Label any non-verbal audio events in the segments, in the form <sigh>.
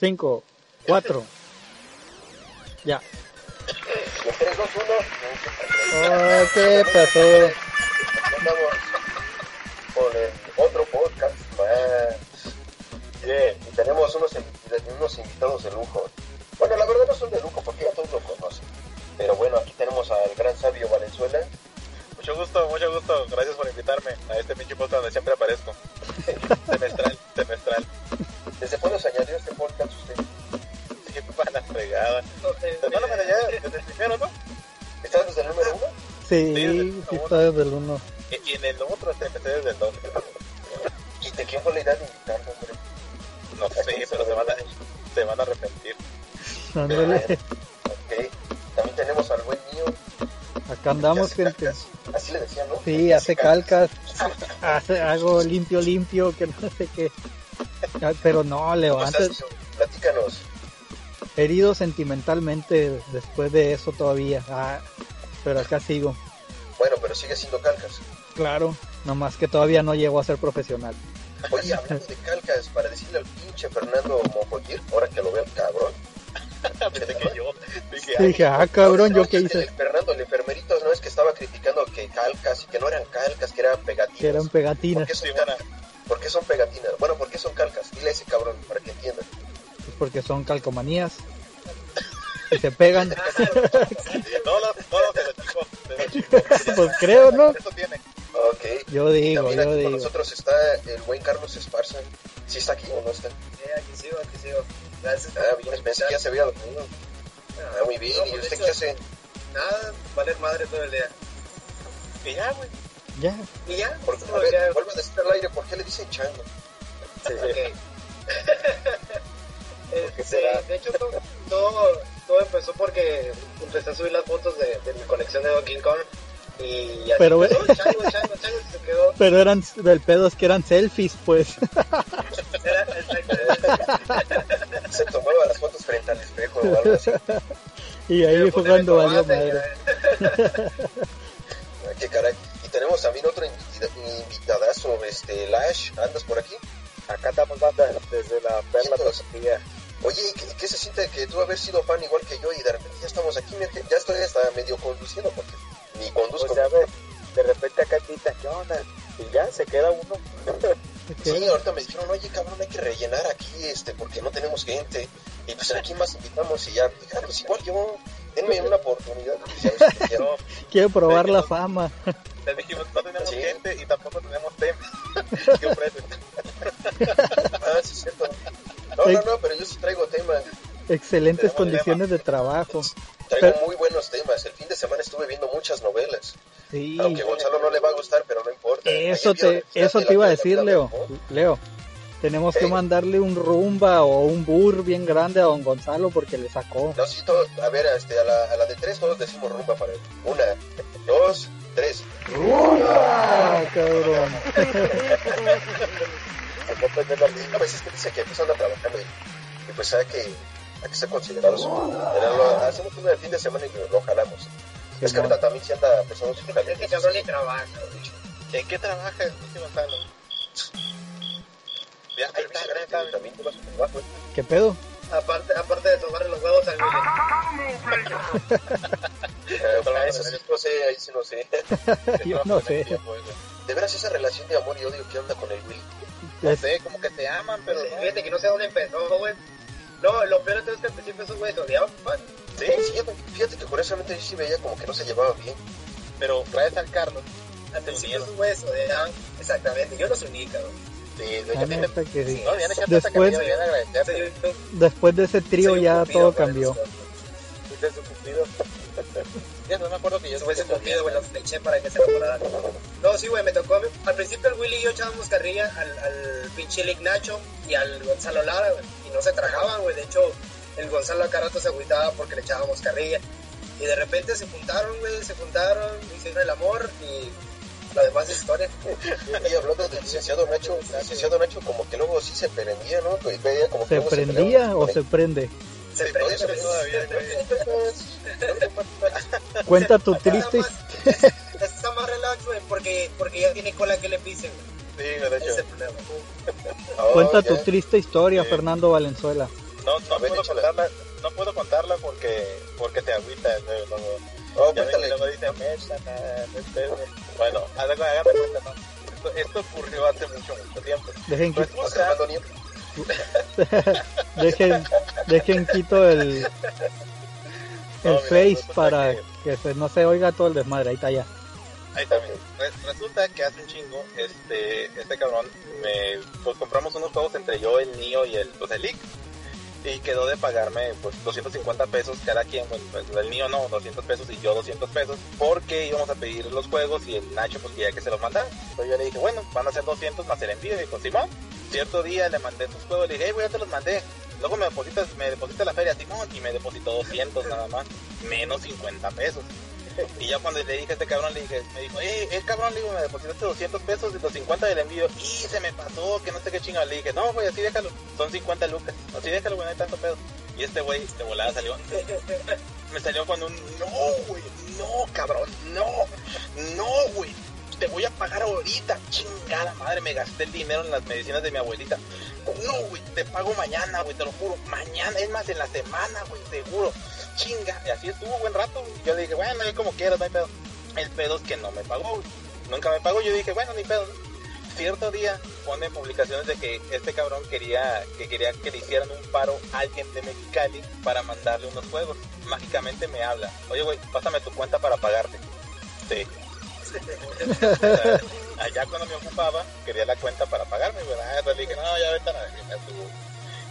5, 4. Ya. 3, 2, 1. Oh, ¿Qué pasó? Andamos con el otro podcast más. Bien, y tenemos unos, unos invitados de lujo. Bueno, la verdad no son de lujo porque ya todos lo conocen. Pero bueno, aquí tenemos al gran sabio Valenzuela. Mucho gusto, mucho gusto. Gracias por invitarme a este pinche podcast donde siempre aparezco. <laughs> semestral, semestral. ¿Desde cuándo se añadió este podcast usted? Sí, para la fregada. No, no, me ya desde el primero, ¿no? ¿Estás desde el número uno? Sí, Sí, desde el sí uno. está desde el 1. Y, y en el otro te empecé desde el 2. ¿Y de quién fue la idea de invitarlo, hombre? No sé, pero se van a, se van a arrepentir. Ándale. Ok. También tenemos al buen mío. Acá andamos, gente. calcas. Así le decían, ¿no? Sí, hace calcas, <laughs> hace algo limpio, limpio, que no sé qué. <laughs> Pero no, ¿Cómo levanta, estás, tío? Platícanos. herido sentimentalmente después de eso todavía. Ah, pero acá sigo. Bueno, pero sigue siendo calcas. Claro, nomás que todavía no llego a ser profesional. Oye, <laughs> hablando de calcas, para decirle al pinche Fernando Mojoyir, ahora que lo veo el cabrón. <laughs> Pensé que yo. Dije, ah, cabrón, ¿yo qué hice? El Fernando, el enfermerito, no es que estaba criticando que calcas y que no eran calcas, que eran pegatinas. Que eran ¿Por pegatinas, son Sí. Por qué son pegatinas? Bueno, ¿por qué son calcas? Dile a ese cabrón para que entienda. pues porque son calcomanías. Y se pegan. <laughs> No, no, no, no, te lo chico. Te lo chico. <laughs> Pues creo, ¿no? Eso tiene. Ok. Yo digo, También yo aquí con digo. nosotros está el buen Carlos Esparza. ¿Sí está aquí o no está? Sí, aquí sigo, aquí sigo. Gracias. Ah, bien, pensé que ya se había dormido. Ah, muy bien. No, ¿Y pues, usted qué hace? Nada, valer madre todo el día. Y ya, güey. Ya. Y ya, Por, eso a ver, vuelve a decir al aire, ¿por qué le dicen chango? Ok. <laughs> <laughs> qué Este, de hecho, todo, todo, todo empezó porque empecé a subir las fotos de, de mi colección de Donkey Kong. Y así Pero, empezó, chango, chango, chango, se quedó. <laughs> Pero eran, el pedo es que eran selfies, pues. Era. Se tomaba las fotos frente al espejo o algo así. Y ahí fue pues, cuando valió madre. Ah, qué caray. Tenemos también otro invita- invitadazo, este, Lash. ¿Andas por aquí? Acá estamos banda desde la perla. Oye, ¿y ¿qué, qué se siente que tú haber sido fan igual que yo y de repente ya estamos aquí? Ya estoy hasta medio conduciendo porque ni conduzco. O sea, ve, de repente acá grita, ¿qué onda? Y ya se queda uno. <laughs> Sí, ahorita me dijeron, oye, cabrón, hay que rellenar aquí, este, porque no tenemos gente. Y pues aquí más invitamos y ya, ah, pues igual yo, denme una oportunidad. <laughs> Que quiero. Quiero probar la fama. Les dijimos, no tenemos Sí. gente y tampoco tenemos tema. <laughs> ¿Qué ofrecen? <laughs> Ah, sí, es cierto. No, no, no, pero yo sí traigo temas. Excelentes Tenemos condiciones de trabajo. Traigo Pero- muy buenos temas. El fin de semana estuve viendo muchas novelas. Sí. Aunque a Gonzalo no le va a gustar, pero no importa. Eso te, eso te iba a decir, Leo. Leo, tenemos que mandarle un rumba o un burr bien grande a don Gonzalo porque le sacó. No, sí, todo- a ver, este, a, la, a la de tres todos decimos rumba para él. Una, dos, tres. Ah, cabrón. A veces que dice que pues anda trabajando y, y pues hay que, hay que ser considerados. Hacemos uno el fin de semana y lo, lo jalamos. es que ahorita también se anda empezando su Este cabrón ni trabaja. ¿En qué trabajas, pinche Gonzalo? Ya, ¿Qué pedo? Aparte, aparte de tomarle los huevos al Willy. <laughs> Eso sí, no sé, ahí sí no sé. <laughs> Yo no sé. De veras esa relación de amor y odio que anda con el Willy. No sé, como que se aman, pero. Fíjate que no sé dónde empezó, güey. No, lo peor de todo es que al principio esos güeyes se odiaban, man. Sí, sí, fíjate que curiosamente yo sí veía como que no se llevaban bien. Pero traes al Carlos. Al principio esos güeyes se odiaban. Exactamente, yo los uní, cabrón. Sí, de La hecho, tiene. neta que sí. No, viene gente Después- que Después de ese trío ya todo cambió. Fuiste su cumplido. Ya no me acuerdo que yo Ese güey los fleché para que se. No, sí, güey, me tocó. Al principio el Willy y yo echábamos carrilla al, al pinche Lick Nacho y al Gonzalo Lara, güey. Y no se trajaban, güey. De hecho, el Gonzalo acá rato se agüitaba porque le echábamos carrilla. Y de repente se juntaron, güey, se juntaron, hicieron el amor y la demás es historia. Y hablando del licenciado Nacho, el licenciado Nacho como que luego sí se prendía, ¿no? Y veía como que ¿Se prendía peleaba o se prende? Se Sí, prende, güey. todavía, Cuenta tu triste nada más- Está más relax, güey, porque, porque ya tiene cola que le pisen, güey. Sí, de hecho. el problema. Oh, Cuenta ya. tu triste historia, Sí. Fernando Valenzuela. No, no puedo contarla, no puedo contarla porque, porque te agüita. eh, luego- Oh, ya cuéntale. luego dice. Bueno, agarra cuenta, ¿no? Esto, esto ocurrió hace mucho, mucho tiempo. Dejen, qui- ¿Vas Resulta, grabando, Niel? dejen, dejen quito el, el No, mira, face para que- que se- no se oiga todo el desmadre. Ahí está ya. Ahí está, mira. Re- resulta que hace un chingo, este, este cabrón, me, pues compramos unos juegos entre yo, el Nio y el, pues, el League. Y quedó de pagarme, pues, 250 pesos cada quien, pues, el Nio no, 200 pesos y yo 200 pesos, porque íbamos a pedir los juegos y el Nacho, pues, quería que se los mandara. Entonces yo le dije, bueno, van a ser 200 más el envío, y dijo, Simón. Cierto día le mandé sus juegos, le dije, hey, güey, ya te los mandé. Luego me depositas, me deposita la feria, Simón, y me depositó 200 nada más, menos 50 pesos. Y ya cuando le dije a este cabrón, le dije, me dijo, eh, eh, cabrón, le digo, me depositaste 200 pesos de los 50 del envío. Y se me pasó, que no sé qué chingado. Le dije, no, güey, así déjalo. Son 50 lucas. Así déjalo, güey, no hay tanto pedo. Y este güey de volada salió. Me salió con un, no, güey, no, cabrón, no, no, güey. Te voy a pagar ahorita, chingada madre, me gasté el dinero en las medicinas de mi abuelita. No, güey, te pago mañana, güey, te lo juro. Mañana, es más, en la semana, güey, seguro. Chinga. Y así estuvo buen rato. Yo le dije, bueno, como quieras, no hay pedo. El pedo es que no me pagó, güey. Nunca me pagó. Yo dije, bueno, ni pedo. Cierto día pone publicaciones de que este cabrón quería que quería que le hicieran un paro a alguien de Mexicali para mandarle unos juegos. Mágicamente me habla. Oye, güey, pásame tu cuenta para pagarte. Sí. <laughs> Allá cuando me ocupaba, quería la cuenta para pagarme, ¿verdad? Entonces le dije, no, ya vete a la verga, tú".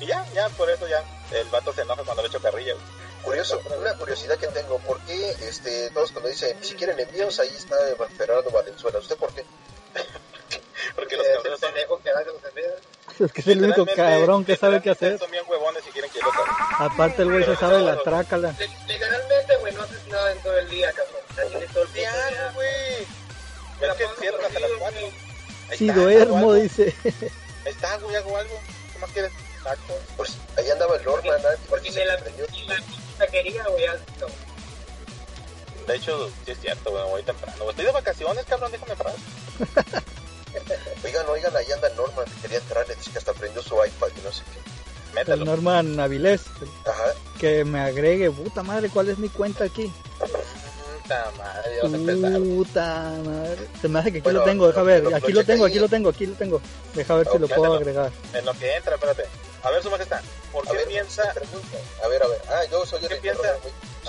Y ya, ya, por eso ya, el vato se enoja cuando le echo carrilla, güey. Curioso, una curiosidad que tengo, ¿por qué este, todos cuando dicen, si quieren envíos, ahí está Fernando Valenzuela? ¿Usted por qué? <laughs> Porque los cabrones son, pendejo que los envíos. Es que es el único cabrón que sabe qué hacer. Son bien huevones y quieren que haga. Aparte el güey se sabe la trácala. Le- Literalmente, güey, no haces nada en todo el día, cabrón. Todo el día. güey. Es que cierras las dormido, cuatro. güey. Ahí Si está, hago duermo, algo. dice. Ahí está, güey, hago algo. ¿Qué más quieres? Taco. Pues ahí andaba el Norman, ¿no? Porque se la, prendió. y la taquería, güey, no. De hecho, sí es cierto, güey, voy temprano. Estoy de vacaciones, cabrón, déjame parar. <laughs> Oigan, oigan, ahí anda Norman, quería entrar, le dice que hasta prendió su iPad y no sé qué. El Mételo. Norman Avilés. Ajá, Que me agregue. Puta madre, ¿cuál es mi cuenta aquí? Puta madre, ya vas a empezar. Puta madre. Se me hace que aquí Bueno, lo tengo, deja lo- ver. lo- Aquí lo tengo, aquí lo tengo, aquí lo tengo. Deja ver si lo puedo agregar. En lo que entra, espérate. A ver, su majestad, ¿por a qué ver, piensa. A ver, a ver. Ah, yo soy el ¿Qué de piensa?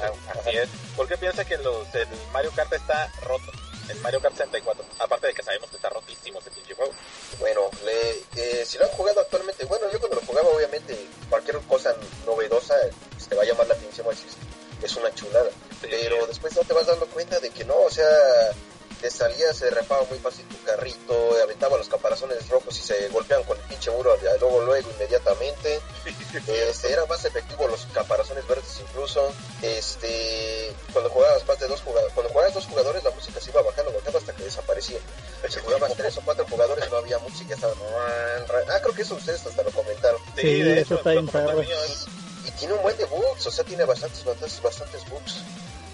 Ah, así es. ¿Por qué piensa que los, el Mario Kart está roto? El Mario Kart 64. Aparte de que sabemos que está rotísimo ese pinche juego. Bueno, le, eh, si lo han jugado actualmente, bueno, yo cuando lo jugaba, obviamente, cualquier cosa novedosa pues, te va a llamar la atención, es una chulada. Pero después no te vas dando cuenta de que no, o sea, te salía, se repaba muy fácil tu carrito, aventaba los caparazones rojos y se golpeaban con el pinche muro luego, luego, inmediatamente. <laughs> Este, era más efectivo los caparazones verdes incluso. Este, cuando jugabas más de dos jugadores, cuando jugabas dos jugadores la música se iba bajando, bajando hasta que desaparecía. Si jugabas tres o cuatro jugadores no había música, estaba... Ah, creo que eso ustedes hasta lo comentaron. Sí, de eso hecho, está lo bien es- Y tiene un buen de bugs, o sea, tiene bastantes, bastantes, bastantes.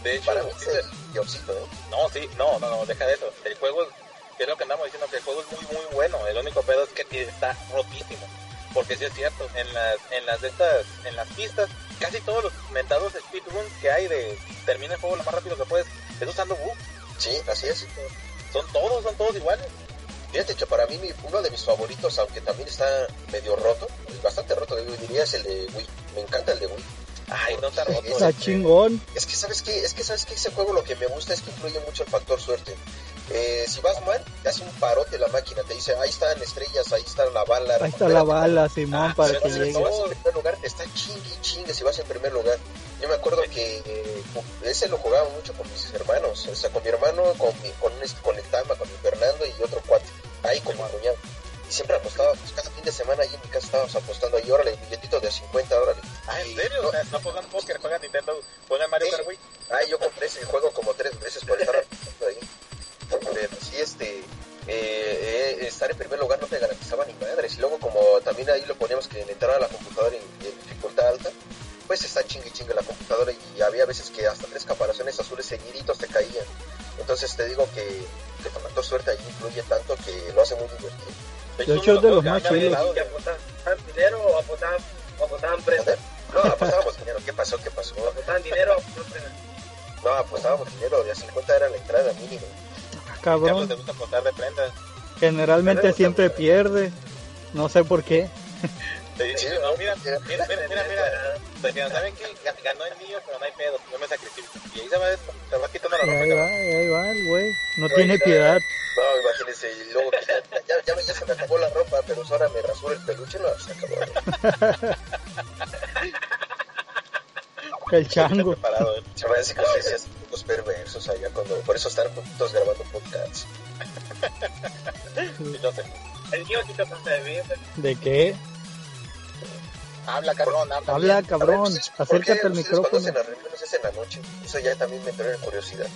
De hecho, Para mí sí, es el diosito, ¿eh? No, sí, no, no, no, deja de eso. El juego, es- que es lo que andamos diciendo, que el juego es muy, muy bueno. El único pedo es que está rotísimo. Porque sí es cierto, en las, en las de estas, en las pistas, casi todos los mentados speedruns que hay de termina el juego lo más rápido que puedes, es usando bugs. Sí, así es. Son todos, son todos iguales. Fíjate que para mí mi- uno de mis favoritos, aunque también está medio roto, bastante roto, yo diría es el de Wii. Me encanta el de Wii. Ay, no está roto. Está chingón. Es que sabes que, es que sabes que ese juego lo que me gusta es que influye mucho el factor suerte. Eh, si vas mal, te hace un parote la máquina, te dice, ahí están estrellas, ahí está la bala. Ahí está la recupérate". bala, Simón, Ah, para pero que Si llegue. vas en primer lugar, te está chingue y chingue si vas en primer lugar. Yo me acuerdo que eh, ese lo jugaba mucho con mis hermanos, o sea, con mi hermano, con, mi, con, este- con el Tama, con mi Fernando y otro cuate, ahí con mi cuñado. Y siempre apostábamos, cada fin de semana ahí en mi casa estábamos apostando ahí, órale, billetito de 50, órale. Ah, ¿en serio? no- O sea, no pongan póker, juegan Nintendo, pongan Mario. Kart Wii. Ay, yo compré ese juego como tres veces por estar ahí. Pero sí, este, eh, eh, estar en primer lugar no te garantizaba ni madres. Y luego como también ahí lo poníamos que entrar a la computadora en, en dificultad alta, pues está chingue chingue la computadora y había veces que hasta tres caparazones azules seguiditos te caían. Entonces te digo que, que factor suerte ahí influye tanto que lo hace muy divertido. De hecho, es de los más chidos. No, apostábamos dinero. A 50 era la entrada mínima. Carlos Cabrón, te gusta apostar de prendas. generalmente siempre pierde. No sé por qué. Sí, no, no, mira, mira, mira, mira, mira. Te dijeron, ¿saben qué? Ga- Ganó el niño, pero no hay pedo, yo me sacrifico. Y ahí se va, se va quitando la Y ropa. ahí va, y ahí va el güey. No tiene no. piedad. No, imagínense. Y luego ya, ya, ya, ya se me acabó la ropa, pero ahora me rasuro el peluche. No, se acabó. <laughs> El chango. <laughs> Se me hace que ustedes los perversos allá cuando... Por eso están juntos grabando podcasts. Sí, <laughs> pasa de bien. ¿De qué? Habla, cabrón, habla. Habla, bien. cabrón. Ver, pues, ¿por qué Acércate al ustedes Cuando micrófono. hacen las reuniones es en la noche. Eso ya también me trae curiosidad.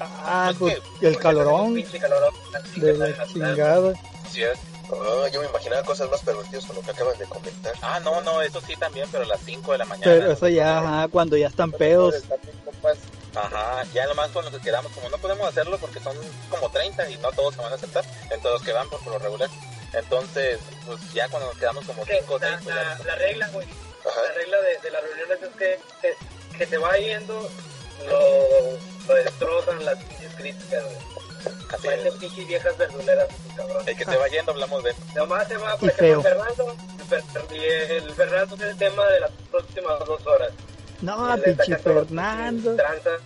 Ah, Es pues el calorón calorón. de la chingada. Sí. Ah, yo me imaginaba cosas más pervertidas con lo que acaban de comentar. Ah, no, no, eso sí también, pero a las 5 de la mañana. Pero eso ya, ajá, cuando ya están pedos. Ajá, ya nomás con los que quedamos, como no podemos hacerlo porque son como 30 y no todos se van a aceptar, entonces los que van por, por lo regular. Entonces, pues ya cuando nos quedamos como Que 5 o 6, la, pues la, regla, güey, Ajá. la regla de, de las reuniones es que, que, que te va yendo, lo, lo destrozan las pinches críticas, güey. Así Parecen es. pinches viejas verduleras, cabrón. El que se va yendo hablamos de Nomás se va, por Y ejemplo, feo. Fernando, Fer- y el Fernando es el tema de las próximas dos horas. No, pinche Fernando. Tranzas.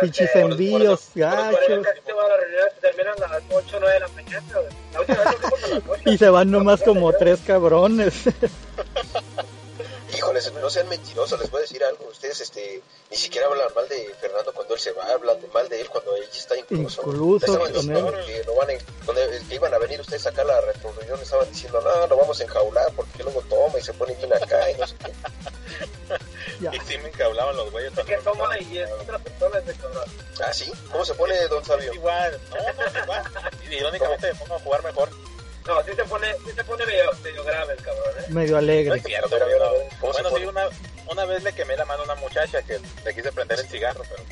Pinches envíos, eso gachos. casi todas las reuniones terminan a las 8 o 9 de la mañana, güey. La última vez lo hicimos a las 8. Y se van nomás como tres cabrones. <laughs> Híjoles, no sean mentirosos, les voy a decir algo. Ustedes este, ni siquiera hablan mal de Fernando cuando él se va, hablan de mal de él cuando ella está incluso. Incluso estaban con diciendo él. que, van que iban a venir ustedes acá a la reunión, estaban diciendo, no, lo vamos a enjaular porque luego toma y se pone bien acá. Y no sé qué. <laughs> Ya. Y sí me encablaban los güeyes que también. toma y es otra persona ese cabrón. Ah, sí, ¿cómo se pone Don Sabio? Igual, no, no, igual. Y irónicamente me pongo a jugar mejor. No, sí se pone, sí se pone medio, medio grave el cabrón, ¿eh? Medio No alegre. es cierto, A a a ver, no. ¿cómo se Bueno, sí, una, una vez le quemé la mano a una muchacha que le quise prender el cigarro, pero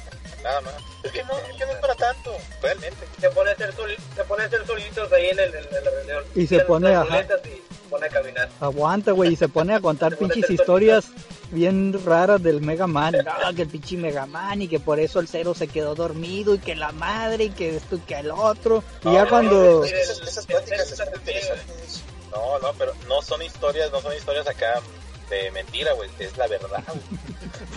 nada más. Es que no, es que no es para tanto, realmente. Se pone a hacer, sol, se pone a hacer solitos ahí en, el, en la reunión. Y se pone, muletas Y pone a caminar. Aguanta, güey, y se pone a contar <laughs> pinches historias bien raras del Mega Man. No, que el pinche Mega Man y que por eso el cero se quedó dormido y que la madre y que esto y que el otro. Y ya No, cuando... Esas, esas pláticas están interesantes. No, no, pero no son historias, no son historias acá de mentira, güey, es la verdad, güey.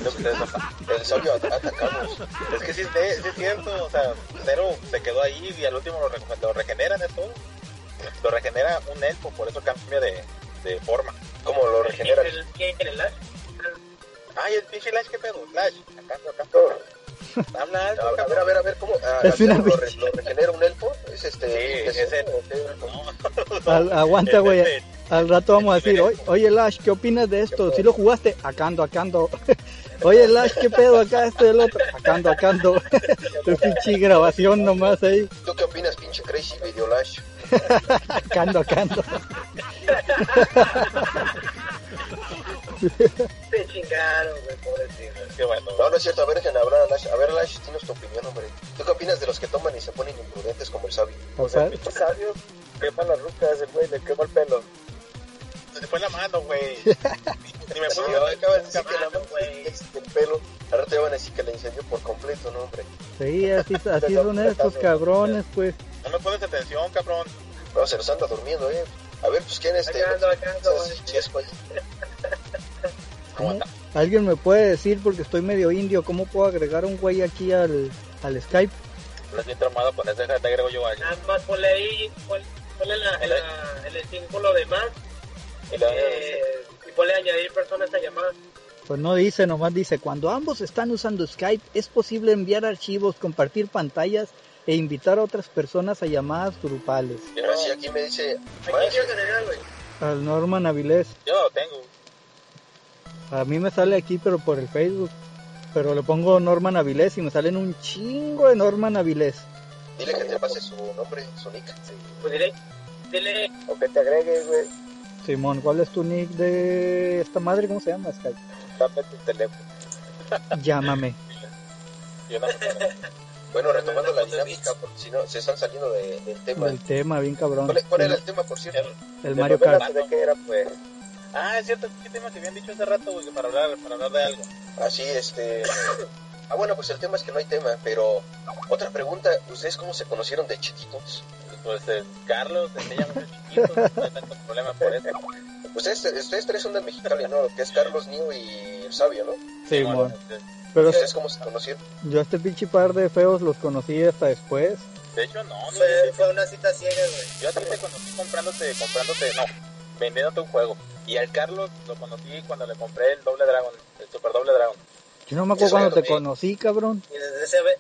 Lo que ustedes no- atacamos. Es que sí, es- sí es cierto, o sea, Cero se quedó ahí y al último lo, lo regeneran, es todo. Lo regenera un elfo, por eso cambia de, de forma. ¿Cómo lo regeneran? El, ¿Quién? ¿El Ash? Ay, el pinche Lash, ¿qué pedo? Lash, acá, acá. Habla alto, A ver, a ver, a ver, ¿cómo? Ah, Es una ¿lo, re- ¿Lo <laughs> regenera un elfo? ¿Es este? Sí, es es el- <laughs> o qué? No. Al- aguanta, güey. Al rato vamos a decir, oye, oye Lash, ¿qué opinas de esto? ¿Si lo jugaste? Acando, acando. <laughs> Oye Lash, ¿qué pedo acá esto y el otro? Acando, acando. Tu pinche grabación nomás ahí. ¿Tú qué opinas, pinche Crazy Video Lash? <laughs> Acando, acando. Se <laughs> chingaron, güey, pobrecito. Qué bueno. No, no es cierto. A ver, déjenme hablar a Lash. A ver, Lash, tienes tu opinión, hombre. ¿Tú qué opinas de los que toman y se ponen imprudentes como el Sabio? O sea, pinche sabio quema las rucas, el güey le quema el pelo. Se le fue la mano, güey. <laughs> Ni me Sí, puedo acaban de decir que la mano, güey. es el pelo. Ahora te van a decir que la incendió por completo, ¿no, hombre? sí, así, así son estos cabrones, pues. No me pones atención, cabrón. No, se los anda durmiendo, ¿eh? A ver, pues, ¿quién es este? Acá ando, acá ando, ¿Sabes güey. el? <laughs> ¿Cómo anda? ¿Alguien me puede decir, porque estoy medio indio, cómo puedo agregar un güey aquí al, al Skype? No estoy traumado con ese, te agrego yo a alguien. Nada más ponle ahí, pon- ponle la, la- el símbolo de más eh, y ponle añadir personas a llamar. Pues no dice, nomás dice, cuando ambos están usando Skype, es posible enviar archivos, compartir pantallas e invitar a otras personas a llamadas grupales. Mira, si aquí me dice... Al Norman Avilés. Yo lo tengo. A mí me sale aquí, pero por el Facebook. Pero le pongo Norman Avilés y me salen un chingo de Norman Avilés. Dile que te pase su nombre, su nick. Pues dile, dile, O que te agregue, güey. Simón, ¿cuál es tu nick de esta madre? ¿Cómo se llama? Skype. Dame tu teléfono. Llámame. Yo no Bueno, retomando la dinámica, porque si no, se están saliendo de- del tema. Del tema, bien cabrón. ¿Cuál, cuál era el tema, por cierto? El Mario Kart. ¿De qué era, pues? Ah, es cierto, ¿qué tema que habían dicho hace rato, güey, para hablar, para hablar de algo? Así, este... <coughs> Ah, bueno, pues el tema es que no hay tema, pero otra pregunta, ¿ustedes cómo se conocieron de chiquitos? Pues eh, Carlos enseña mucho chiquito, no hay tanto problema por eso. Ustedes, ustedes tres son de Mexicali, ¿no? Que es Carlos, Nio y el Sabio, ¿no? Sí, bueno. Pero ¿Ustedes cómo se conocieron? yo a este pinche par de feos los conocí hasta después. de hecho, no, no, Fue, yo, fue una cita ciega, güey. yo a ti te conocí comprándote, comprándote, no, vendiéndote un juego. Y al Carlos lo conocí cuando le compré el Doble Dragon, el Super Doble Dragon. Yo no me acuerdo cuando te conocí, cabrón. Y desde, ese ve-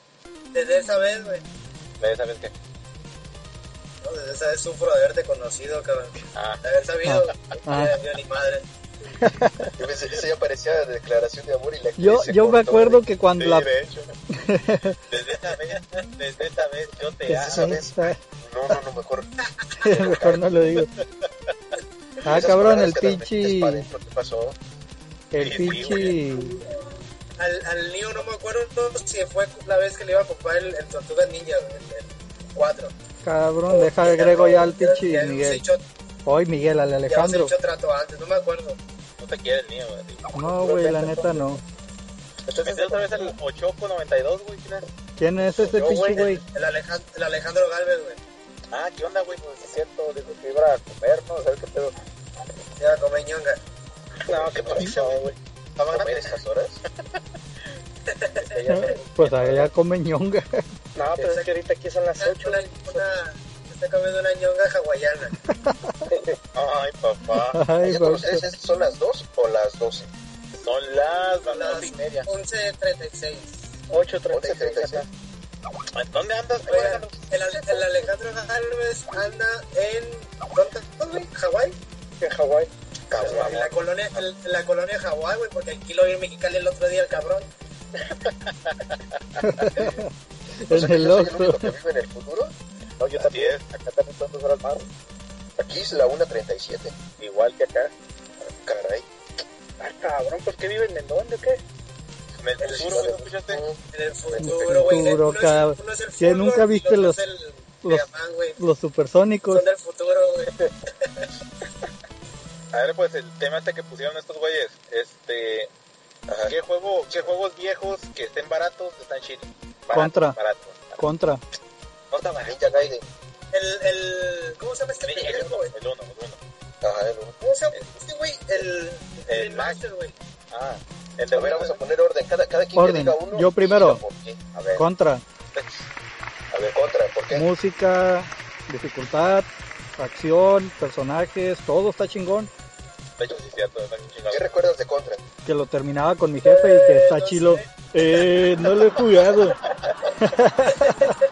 desde esa vez, güey. ¿Ves? ¿Sabes qué? ¿no? Desde esa vez sufro de haberte conocido, cabrón. Ah, De haber sabido, Ah. no dio ni madre. <laughs> Yo pensé, eso ya parecía declaración de amor y la Yo, se yo me acuerdo que cuando sí, la... de hecho. Desde esa vez, desde esa vez yo te <laughs> amo. vez. No, no, no, mejor. <laughs> Mejor no lo digo. Ah, cabrón, el pinche... ¿Qué pasó? El pinche... Al, al niño no me acuerdo si fue la vez que le iba a comprar el, el Tortuga Ninja, el, el 4. Cabrón, deja agrego ya al pinche Miguel. hecho- Hoy Miguel, al Ya Alejandro. hecho trato antes, no me acuerdo. No te quiere el mío, güey. No, güey, la neta no. Entonces otra vez el Ochoco 92, güey. ¿quién es? ¿Quién es ese pinche güey, güey? el, Alejandro, el Alejandro Galvez, güey. Ah, ¿qué onda, güey? Pues es cierto, dijo que iba a comer, ¿no? ¿Sabes qué pedo? Ya come ñonga. No, qué pasó, güey. Estaba ¿Comer grande. estas horas? <laughs> Pues <laughs> allá come ñonga. No, pero es que ahorita aquí son las Una, una, está comiendo una ñonga hawaiana. <laughs> Ay, papá. Ay, ¿Ya con pues, ustedes es- son las dos o las doce? Son las Son las las y media. 11.36. 8.36 ¿Dónde andas, güey? Oigan, el, el Alejandro Galvez anda en. ¿Dónde güey? ¿Hawái? En Hawái. En la colonia, en, en la colonia Hawái, güey, porque aquí lo vi en Mexicali el otro día, el cabrón. <laughs> <laughs> Que el el único que vive en el futuro. No, yo también. Acá también dos horas más. Aquí es la 1.37. Igual que acá. Caray. Ah, cabrón, ¿por qué viven en dónde o qué? En el futuro, güey, ¿no escuchaste? En el futuro, güey. Uno, es- cabrón. uno es el ¿Qué, fútbol nunca viste los- los- supersónicos. Son del futuro, güey. <laughs> <laughs> A ver, pues el tema este que pusieron estos güeyes, este, Ajá. ¿qué juego, qué juegos viejos que estén baratos están chidos? Baratos, Contra. Baratos. Contra. Barato. Ninja Gaiden. El, el, ¿cómo se llama este El pendejo, uno, güey? el uno, el uno. Ajá, el uno. ¿Cómo se llama este güey? El, El el Master, güey. Ah, el de A ver, vamos a poner orden. Cada, cada quien Orden. que diga uno. Yo primero. A ver, Contra. a ver, contra. ¿Por qué? Música, dificultad, acción, personajes, todo está chingón. De hecho, sí es cierto, está bien chingado. ¿Qué recuerdas de contra? Que lo terminaba con mi jefe y que está no chilo. sé. Eh, no lo he jugado. <laughs>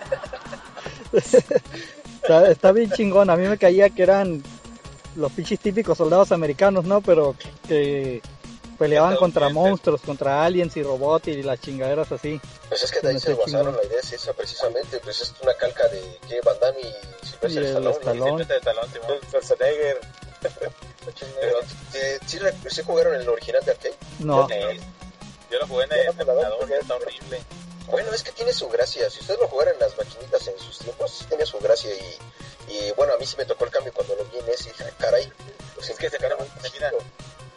<laughs> está, está bien chingón. A mí me caía que eran los pinches típicos soldados americanos, ¿no? Pero que peleaban contra monstruos, contra aliens y robots y las chingaderas así. Pues es que de Se ahí se basaron, la idea es esa precisamente, pues es una calca de que Van Damme y Sylvester Stallone. Stallone. De talón, Simón. Schwarzenegger. Pero, eh, ¿sí, sí jugaron el original de arcade? No. Yo lo jugué en el emulador, está horrible. Bueno, es que tiene su gracia. Si ustedes lo jugaran en las maquinitas en sus tiempos, sí tenía su gracia. Y, y bueno, a mí sí me tocó el cambio cuando lo vi en ese. y dije, "Ah, caray, pues Es que se cara mira muy muy- se mira-.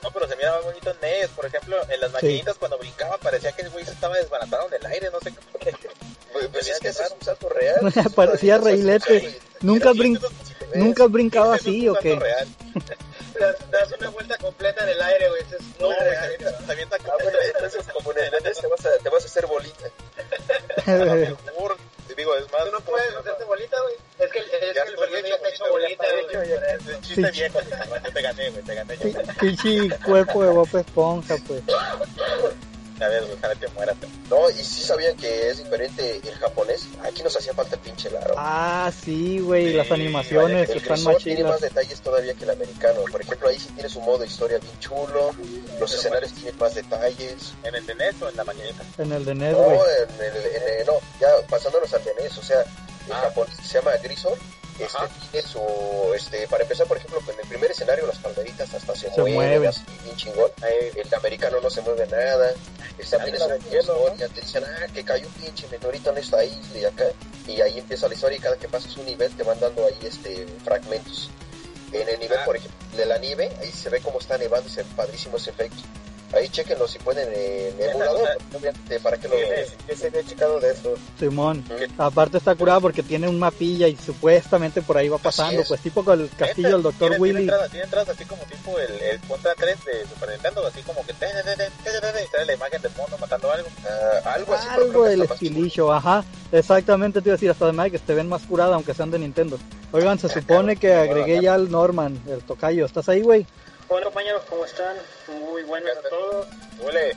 No, pero se mira más bonito en NES. Por ejemplo, en las maquinitas cuando brincaba parecía que el güey se estaba desbaratando en el aire, no sé qué. <laughs> Pues, pues Se es que <laughs> es un salto real. Parecía reilete. ¿Nunca brin-. ¿Nunca has brincado Eso es así un o qué? <laughs> Das, das una vuelta completa en el aire, güey. Eso es No, muy güey, real. se avienta Ah, bueno, entonces como en el NES te vas a, te vas a hacer bolita. <laughs> a lo mejor, digo, es más... Tú no puedes hacerte bolita, güey. Es que, es que Ya el hecho, está hecho bolita, güey. está hecho, ya- Es un chiste viejo, yo te gané, güey, te gané yo. Pi- <laughs> Pinche cuerpo de Bob Esponja, pues. A ver, güey, ojalá te mueras. No, y sí sabían que es diferente el japonés. Aquí nos hacía falta el pinche laro. Ah, sí, güey, Sí, las animaciones el están más tiene más detalles todavía que el americano. Por ejemplo, ahí sí tiene su modo historia bien chulo. Los escenarios tienen más detalles. ¿En el de NES o en la maquinita? En el de NES, No, güey. en el, en el- no, ya pasándonos al tenés, o sea, el Ah. japonés se llama Grisor. Este, Ajá. tiene su, este, para empezar, por ejemplo, en el primer escenario las palmeritas hasta se, Se mueven, así, bien chingón. El americano no se mueve nada. Este, Ah, una de hielo, historia, te dicen, ah, que cayó un pinche meteorito en esta isla y acá. Y ahí empieza la historia y cada que pasas un nivel te van dando ahí este fragmentos. En el nivel, Ah. por ejemplo, de la nieve, ahí se ve cómo está nevando y se ve padrísimo ese efecto. Ahí chequenlo si pueden en emulador, porque obviamente, para que lo... Yo se había checado de eso. Simón. ¿Qué? Aparte está curado porque tiene un mapilla y supuestamente por ahí va pasando, es. pues tipo con el castillo del Dr. Tiene- Tiene Willy. entradas, tiene entradas así como tipo el, el Contra 3 de Super Nintendo, así como que sale la imagen del mono matando algo. ah, algo así, Algo del estilillo, ajá. Exactamente te iba a decir, hasta de Mike, que te ven más curada aunque sean de Nintendo. Oigan, se supone que agregué ya al Norman, el tocayo. ¿Estás ahí, güey? Hola compañeros, ¿cómo están? Muy buenos a todos. Huele,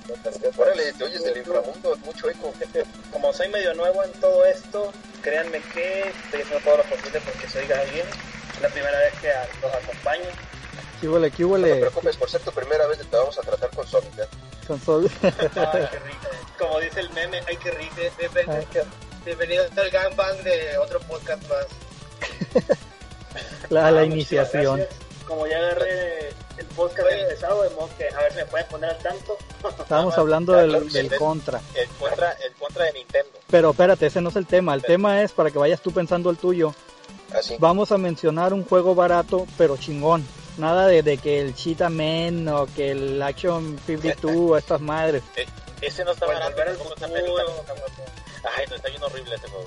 Órale, te oyes del inframundo, mucho eco. <laughs> Como soy medio nuevo en todo esto, créanme que estoy haciendo todo lo posible porque se oiga bien. Es la primera vez que los acompaño. ¿Qué huele, qué No te huele? preocupes, por ser tu primera vez te vamos a tratar con suavidad. Console. Ay, qué <laughs> rico. Como dice el meme, ay, qué rico. Bienvenido, al gangbang de otro podcast más. la, la Ah, iniciación. gracias. Como ya agarré el podcast empezado, de modo que a ver si me pueden poner al tanto. Estábamos <laughs> hablando Ah, del, claro, del sí. contra. el contra, el contra de Nintendo. Pero espérate, ese no es el tema. El tema es, para que vayas tú pensando el tuyo, Así. vamos a mencionar un juego barato, pero chingón. Nada de, de que el Cheetah Man o que el Action 52 <laughs> o estas madres. Eh, ese no está Bueno, barato, tampoco está. Ay, no, está bien horrible ese juego.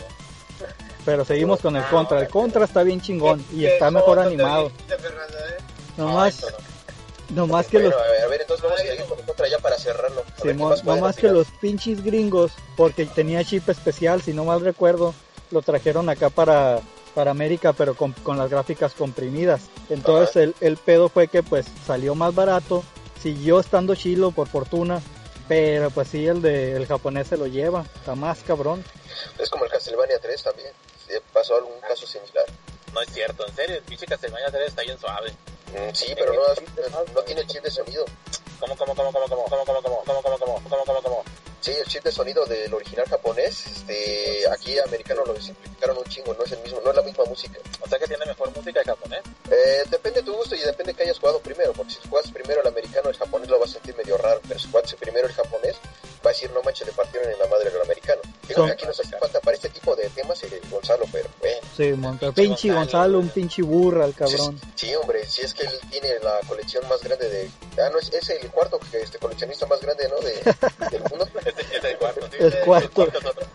Pero seguimos con el Ah, contra. El contra está bien chingón y está mejor animado. Fernando, pero- nomás que los Bueno, a ver, a ver, entonces vamos a seguir con el contra ya para cerrarlo. A ver qué Simón, más pueden no más que los pinches gringos, porque tenía chip especial, si no mal recuerdo, lo trajeron acá para, para América, pero con, con las gráficas comprimidas. Entonces el, el pedo fue que pues salió más barato, siguió estando chilo por fortuna, pero pues sí, el de el japonés se lo lleva, está más cabrón. Es como el Castlevania 3 también. Pasó algún caso similar. No es cierto, en serio, el pinche Castlevania 3 está bien suave. Mm, sí, pero no, no tiene el chip de sonido. ¿Cómo, cómo, cómo, cómo, cómo, cómo, cómo, cómo, cómo, cómo, cómo, cómo, cómo, cómo? Sí, el chip de sonido del original japonés, este, aquí americano lo simplificaron un chingo, no es el mismo, no es la misma música. O sea que tiene mejor música el japonés. Eh, depende de tu gusto y depende que hayas jugado primero, porque si juegas primero el americano, el japonés lo vas a sentir medio raro, pero si juegas primero el japonés, va a decir no manches, le partieron en la madre del americano. Digo Son- que aquí nos hace falta para este tipo de temas el Gonzalo, pero bueno. Sí, monta, pinche Gonzalo, un pinche burra el cabrón. Sí, hombre, si es que él tiene la colección más grande de... Ah, no, es, es el cuarto que este coleccionista más grande, ¿no? De, <laughs> del mundo. Ese <laughs> es el cuarto, sí. El cuarto. es otro.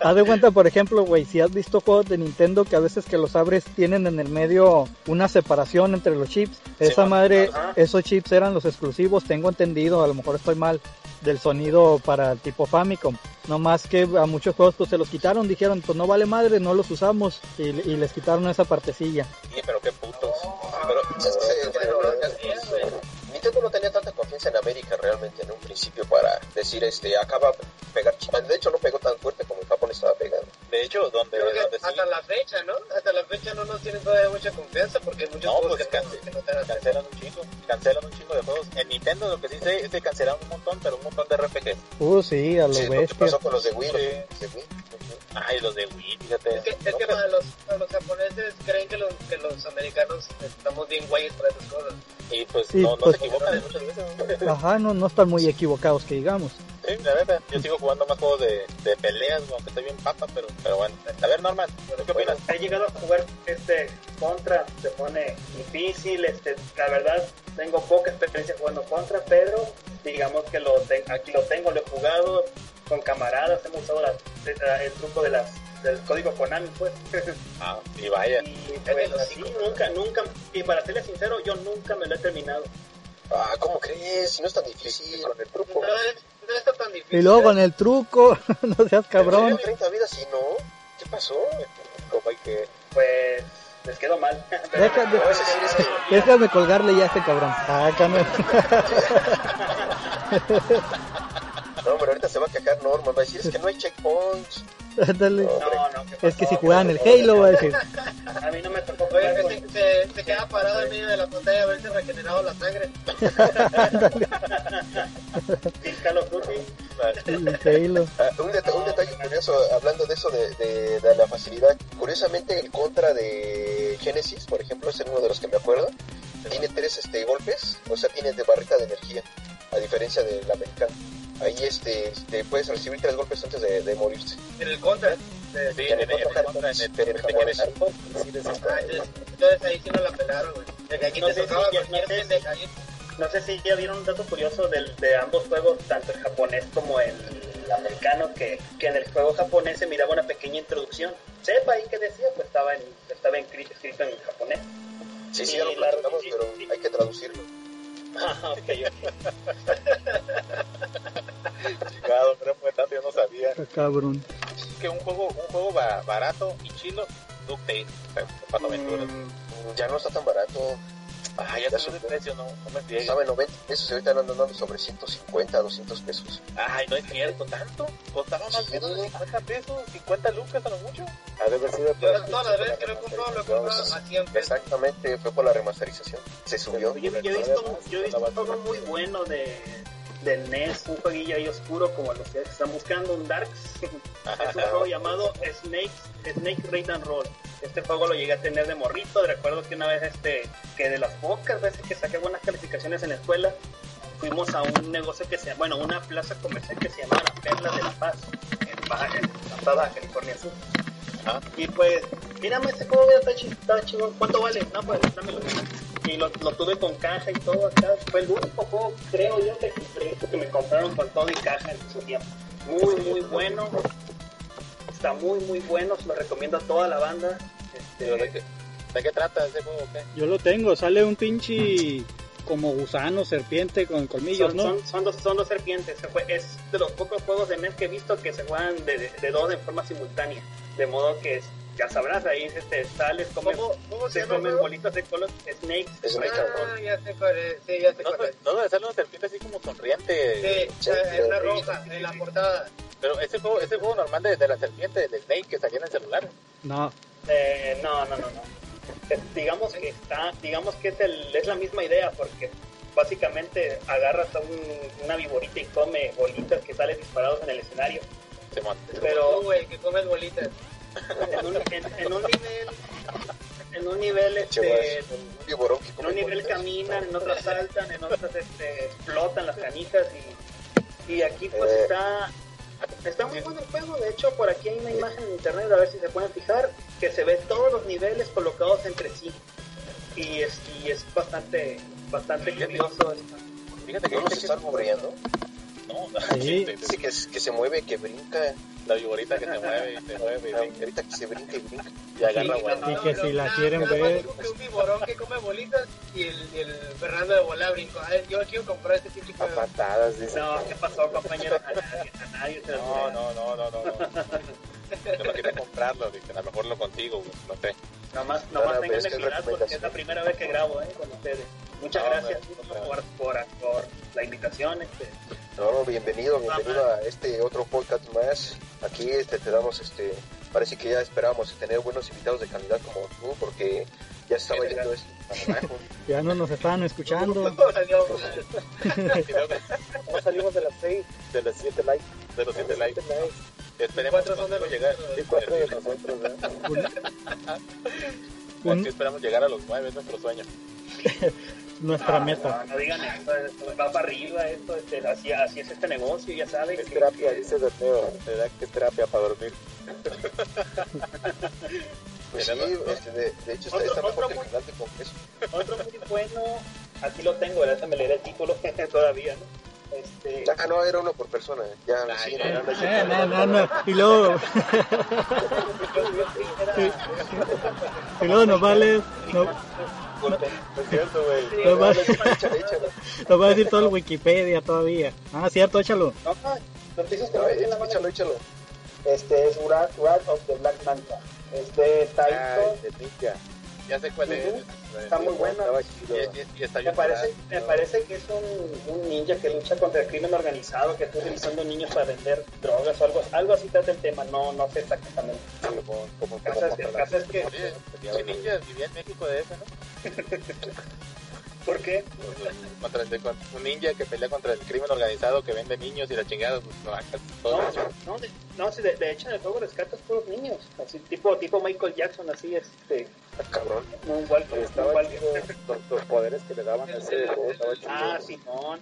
Haz de cuenta, por ejemplo, güey, si has visto juegos de Nintendo que a veces que los abres tienen en el medio una separación entre los chips. Esa madre, Ajá. esos chips eran los exclusivos, tengo entendido, a lo mejor estoy mal, del sonido para el tipo Famicom. No más que a muchos juegos pues se los quitaron, dijeron, pues no vale madre, no los usamos y, y les quitaron esa partecilla. Sí, pero qué putos. Pero, Nintendo no tenía tanta confianza en América realmente en un principio para decir, este, acaba de pegar chido. De hecho, no pegó tan fuerte como en Japón estaba pegando. de hecho, donde, sí, hasta la fecha, ¿no? Hasta la fecha no nos tienen todavía mucha confianza porque hay muchos No, juegos pues, que, no, cance- que no te dan. cancelan un chingo, cancelan un chingo de juegos. En Nintendo lo que sí sé es que cancelaron un montón, pero un montón de RPG. Uh, sí, a lo Sí, lo que bestia. pasó con los de Wii. Sí. los de Wii. Ay, los de Wii, fíjate. Es que, es que No, para los, para los japoneses creen que los, que los americanos estamos bien guayos para esas cosas. Y pues Sí, no, no pues- se equivocan muchas veces. <laughs> Ajá, no, no están muy equivocados que digamos. Sí, la neta. Yo sigo jugando más juegos de, de peleas, aunque estoy bien papa, pero, pero bueno. A ver, Norman, ¿tú qué opinas? He llegado a jugar este contra, se pone difícil, este, la verdad tengo poca experiencia jugando contra, pero digamos que lo ten- aquí lo tengo, lo he jugado con camaradas, hemos usado la- la- el truco de las del código Konami pues <laughs> Ah, y vaya. y pues así nunca, nunca, y para serles sincero yo nunca me lo he terminado Ah, ¿cómo crees? Si no es tan difícil con el truco. No, es- no está tan difícil. Y luego con el truco, <laughs> no seas cabrón. Llevo 30 vidas y no. ¿Qué pasó? Como hay que... pues les quedó mal <laughs> Deja- No, sí es que... Déjame colgarle ya a este cabrón. Ah, no. <laughs> No, pero ahorita se va a quejar Norman. Va a decir, es que no hay checkpoints. <laughs> Ándale. no, no, ¿qué Es que si jugaban el Halo, va a decir. a mí no me tocó Oye, que se, se, se queda parado en medio de la pantalla a ver si regenerado la sangre. <laughs> El Halo. Un, deta- un detalle curioso, hablando de eso de, de- de la facilidad. Curiosamente, el contra de Genesis, por ejemplo, es uno de los que me acuerdo. Tiene tres este, golpes, o sea, tiene de barrita de energía, a diferencia del americano. Ahí este, este, puedes recibir tres golpes antes de, de morirse. En el contra. Sí, en en el contra, en el pero en te quieres entonces, ahí sí no la pelaron, güey. Aquí No te sé si ya- cualquier no sé si- pendeja. No sé si ya vieron un dato curioso del, de ambos juegos, tanto el japonés como el americano, que, que en el juego japonés se miraba una pequeña introducción. Sepa ahí que decía, pues estaba, en, estaba en- escrito en japonés. Sí, sí, Y ya lo la- platicamos, sí, pero sí. hay que traducirlo. Ah, ok, ok. Chingado, pero fue tanto, yo no sabía. Está cabrón. Que un juego, un juego ba- barato y chilo, DuckTales, Pato Aventuras. Mm, Ya no está tan barato. Ah, ya ya subió el precio, no, no me friegues. Estaba en 90 pesos y ahorita andan dando sobre 150, 200 pesos. Ay, no es cierto, ¿tanto? Costaba más Sí. menos de 50 pesos, 50 lucas a lo mucho. Ha de haber sido todas las veces que lo he comprado, lo he comprado a 100 pesos. Exactamente, fue por la remasterización. Se subió. Yo, he visto, yo he visto un juego muy bueno de, del NES, un jueguillo ahí oscuro como los que están buscando, un Darks. <laughs> es un juego llamado Snake, Snake Raid and Roll. Este juego lo llegué a tener de morrito. Recuerdo que una vez, este, que de las pocas veces que saqué buenas calificaciones en la escuela, fuimos a un negocio que se llama, bueno, una plaza comercial que se llama La Perla de la Paz, en Baja, en Baja California Sur. Ah. Y pues, mírame este juego, mira, está, chi- está chingón. ¿Cuánto vale? No, pues, dámelo. Y lo, lo tuve con caja y todo acá. Fue el único juego, creo yo, que, compré, que me compraron con todo y caja en su tiempo. Muy, muy bueno. Está muy, muy bueno. Se lo recomiendo a toda la banda. Pero ¿De Este, qué, ¿De qué trata ese juego? ¿Qué? Yo lo tengo, sale un pinche como gusano, serpiente con colmillos, son, ¿no? son, son dos, son dos serpientes. Es de los pocos juegos de NES que he visto que se juegan de, de, de dos en forma simultánea. De modo que, es- ya sabrás, ahí este, sales, comes, ¿Cómo, cómo se se comen bolitas de color, snakes. Snake and Ah, ya sé cuál es. Sí, ya sé No, cuál es. no debe ser una serpiente así como sonriente. Sí, es la roja en la portada. Pero ese juego, ese juego normal de, de la serpiente, del Snake que salía en el celular. No, Eh, no, no, no, no. Digamos que está, digamos que es, el, es la misma idea porque básicamente agarras a un- una viborita y come bolitas que salen disparados en el escenario. Simón. Pero güey, que comes bolitas. en un, en, en un nivel, en un nivel, este, que en un nivel caminan, en otras saltan, en otras este, explotan las canijas y, y aquí pues Eh. está está muy bueno el juego. De hecho, por aquí hay una imagen en internet, a ver si se pueden fijar, que se ve todos los niveles colocados entre sí y es, y es bastante bastante curioso. esto. Fíjate que ¿No nos dice que- están moviendo? No, Sí. <laughs> Dice que, que se mueve, que brinca. la viborita que se mueve y se mueve y La ahorita que se brinca y brinca. y agarra Sí. Y que si la quieren ver- un viborón que come bolitas y el, y el Fernando de Bola brincó. A ver, yo quiero comprar este A juego. patadas, dice. No, ¿qué pasó, compañero? A nadie, a nadie se No, no, no, no, no. no. Yo no quería comprarlo, dije, a lo mejor lo consigo, güey, no sé. Nomás, No, nomás no, tengan piedad porque es la primera vez que grabo eh, con ustedes. Muchas No, gracias no, no, por, por, por la invitación. Este. No, no, bienvenido, bienvenido a este otro podcast más. Aquí este, te damos, este, parece que ya esperábamos tener buenos invitados de calidad como tú, porque ya se estaba yendo esto abajo. <laughs> ya no nos estaban escuchando. <laughs> ¿Cómo salimos de las 6? de los 7 likes, de los 7 likes, esperemos Cuatro son de nosotros los- llegar. Sí, cuatro de nosotros, ¿verdad? Un- Aquí esperamos llegar a los 9, es nuestro sueño. <laughs> Nuestra No, meta. No, no digan eso, esto va para arriba, esto, este, así, así es este negocio, ya saben. Es que- terapia, que- dice Dormeo. ¿Verdad que es terapia para dormir? Pues sí, este, de, de hecho está, Otro- está mejor que el muy- final de Congreso. Otro muy bueno, aquí lo tengo, ¿verdad? me leer el título todavía, ¿no? Este, Ah, no, era uno por persona. Ya, sí, ya, no, no, Eh, no, no, no. Y luego, y luego nos vale, no, No es cierto, güey. nos va, nos va a decir todo el Wikipedia todavía. Ah, cierto, échalo. No, noticias que No, no échalo, échalo. Este es Wrath, of the Black Manta. Este Taito. Ay, de ninja. Ya sé cuál es. Está muy bueno. Estaba chido. Y, y- y está Me parece, me parece que es un, un ninja que lucha contra el crimen organizado, que está utilizando niños para vender drogas o algo, algo así trata el tema, no, no sé exactamente. Como, como, El caso es, el caso es que, Oye, ese ninja vivía en México de ese, ¿no? <laughs> ¿por qué? Contra el de- con- un ninja que pelea contra el crimen organizado que vende niños y la chingada. Pues, no, todo No, no, de, no sí, de, de hecho en el juego rescatas puros niños, así tipo, tipo Michael Jackson, así este, Ah, cabrón. un Walker, un Estaba Walker. chido los, los poderes que le daban a ese juego. Ah, Simón.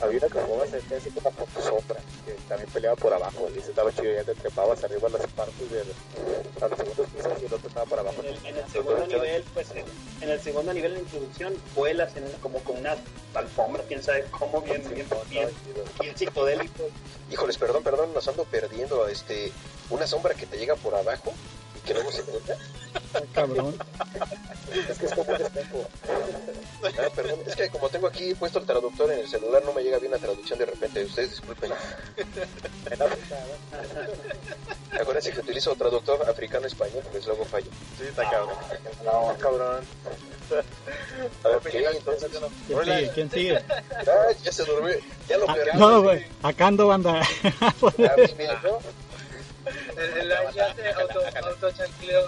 Había una que jugaba se así como por tu sombra, que también peleaba por abajo, y ese estaba chido, ya te trepabas arriba a las partes de a los segundos pisos y el otro estaba por abajo. En el, en el segundo nivel, pues en, en el segundo nivel de introducción, vuelas en, como con una alfombra, quién sabe cómo, bien, bien, bien, bien psicodélico. Híjoles, perdón, perdón, nos ando perdiendo este una sombra que te llega por abajo y que luego se encuentra. Cabrón. Es que. Ah, perdón, es que como tengo aquí puesto el traductor en el celular, no me llega bien la traducción de repente. Ustedes disculpen. Acuérdense que utilizo traductor africano-español, pues luego fallo. Sí, está cabrón. No, cabrón. A ver, ok, entonces. ¿Quién sigue? ¿Quién sigue? Ah, ya se durmió. Ya lo Ah, perdí. no, güey. Acá ando, banda. Ah, pues, mira, ¿no? El, el ya se auto, auto chancleó.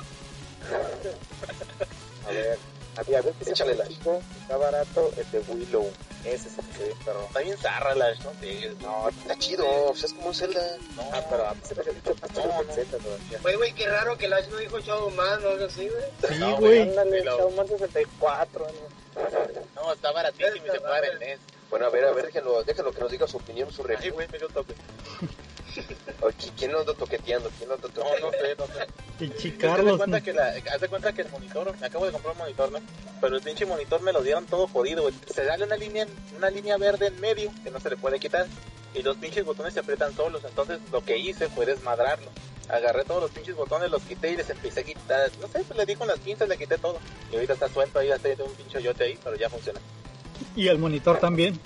A ver, a se Échale la- chico, está barato, el de Willow. Ese es el que se ve perro. Está bien zarra la no sé. No, Está chido, pues es como un Zelda. No, ah, pero a mí se me dicho No, que no. el Z todavía. Güey, güey, qué raro que el Ash no dijo Shadow Man o algo así, güey. Sí, No, güey. Ándale, Willow. Shadow Man 64, ¿no? no, está baratísimo y se puede ver en NES. Bueno, a ver, a ver, déjenlo, déjenlo que nos diga su opinión, su Ay, güey, me dio toque. ¿Quién lo anda toqueteando? ¿Quién lo anda No, toqueteando? no sé, no sé. Pinche haz de Carlos. cuenta ¿no? que la, haz de cuenta que el monitor, me acabo de comprar un monitor, ¿no? Pero el pinche monitor me lo dieron todo jodido, güey. Se sale una línea, una línea verde en medio que no se le puede quitar. Y los pinches botones se aprietan solos. Entonces lo que hice fue desmadrarlo. Agarré todos los pinches botones, los quité y les empecé a quitar. No sé, pues le di con las pinzas, le quité todo. Y ahorita está suelto ahí, hasta tengo un pinche hoyote ahí, pero ya funciona. Y el monitor también.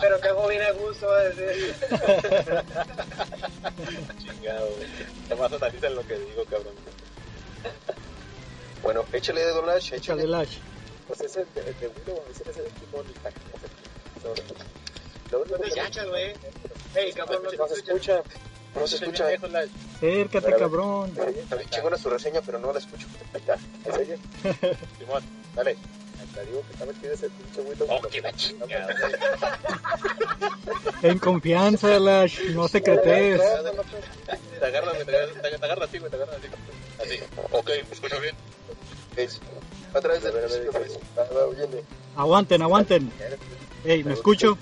Pero que hago bien a gusto, va a decir. Chingado, güey. Te vas a analizar lo que digo, cabrón. Bueno, échale de Don Lash, Échale échale. Lash. Pues ese de, el de Willow, ese es el qué. Sobre- Luego, luego, No se escucha, güey. Ey, cabrón, no No se se escucha. No se escucha. Acércate, cabrón. Está bien chingona su reseña, pero no la escucho. Ya, ¿es ella? <laughs> Simón, dale. Te digo que pinche. Oh, la chingada. En confianza, Lash. No secretes. Te agarras, güey, te agarras, te agarras así, güey, te agarras así. Así. Ok, me escucho bien. A del principio, pues. Aguanten, aguanten. Ey, ¿me escucho?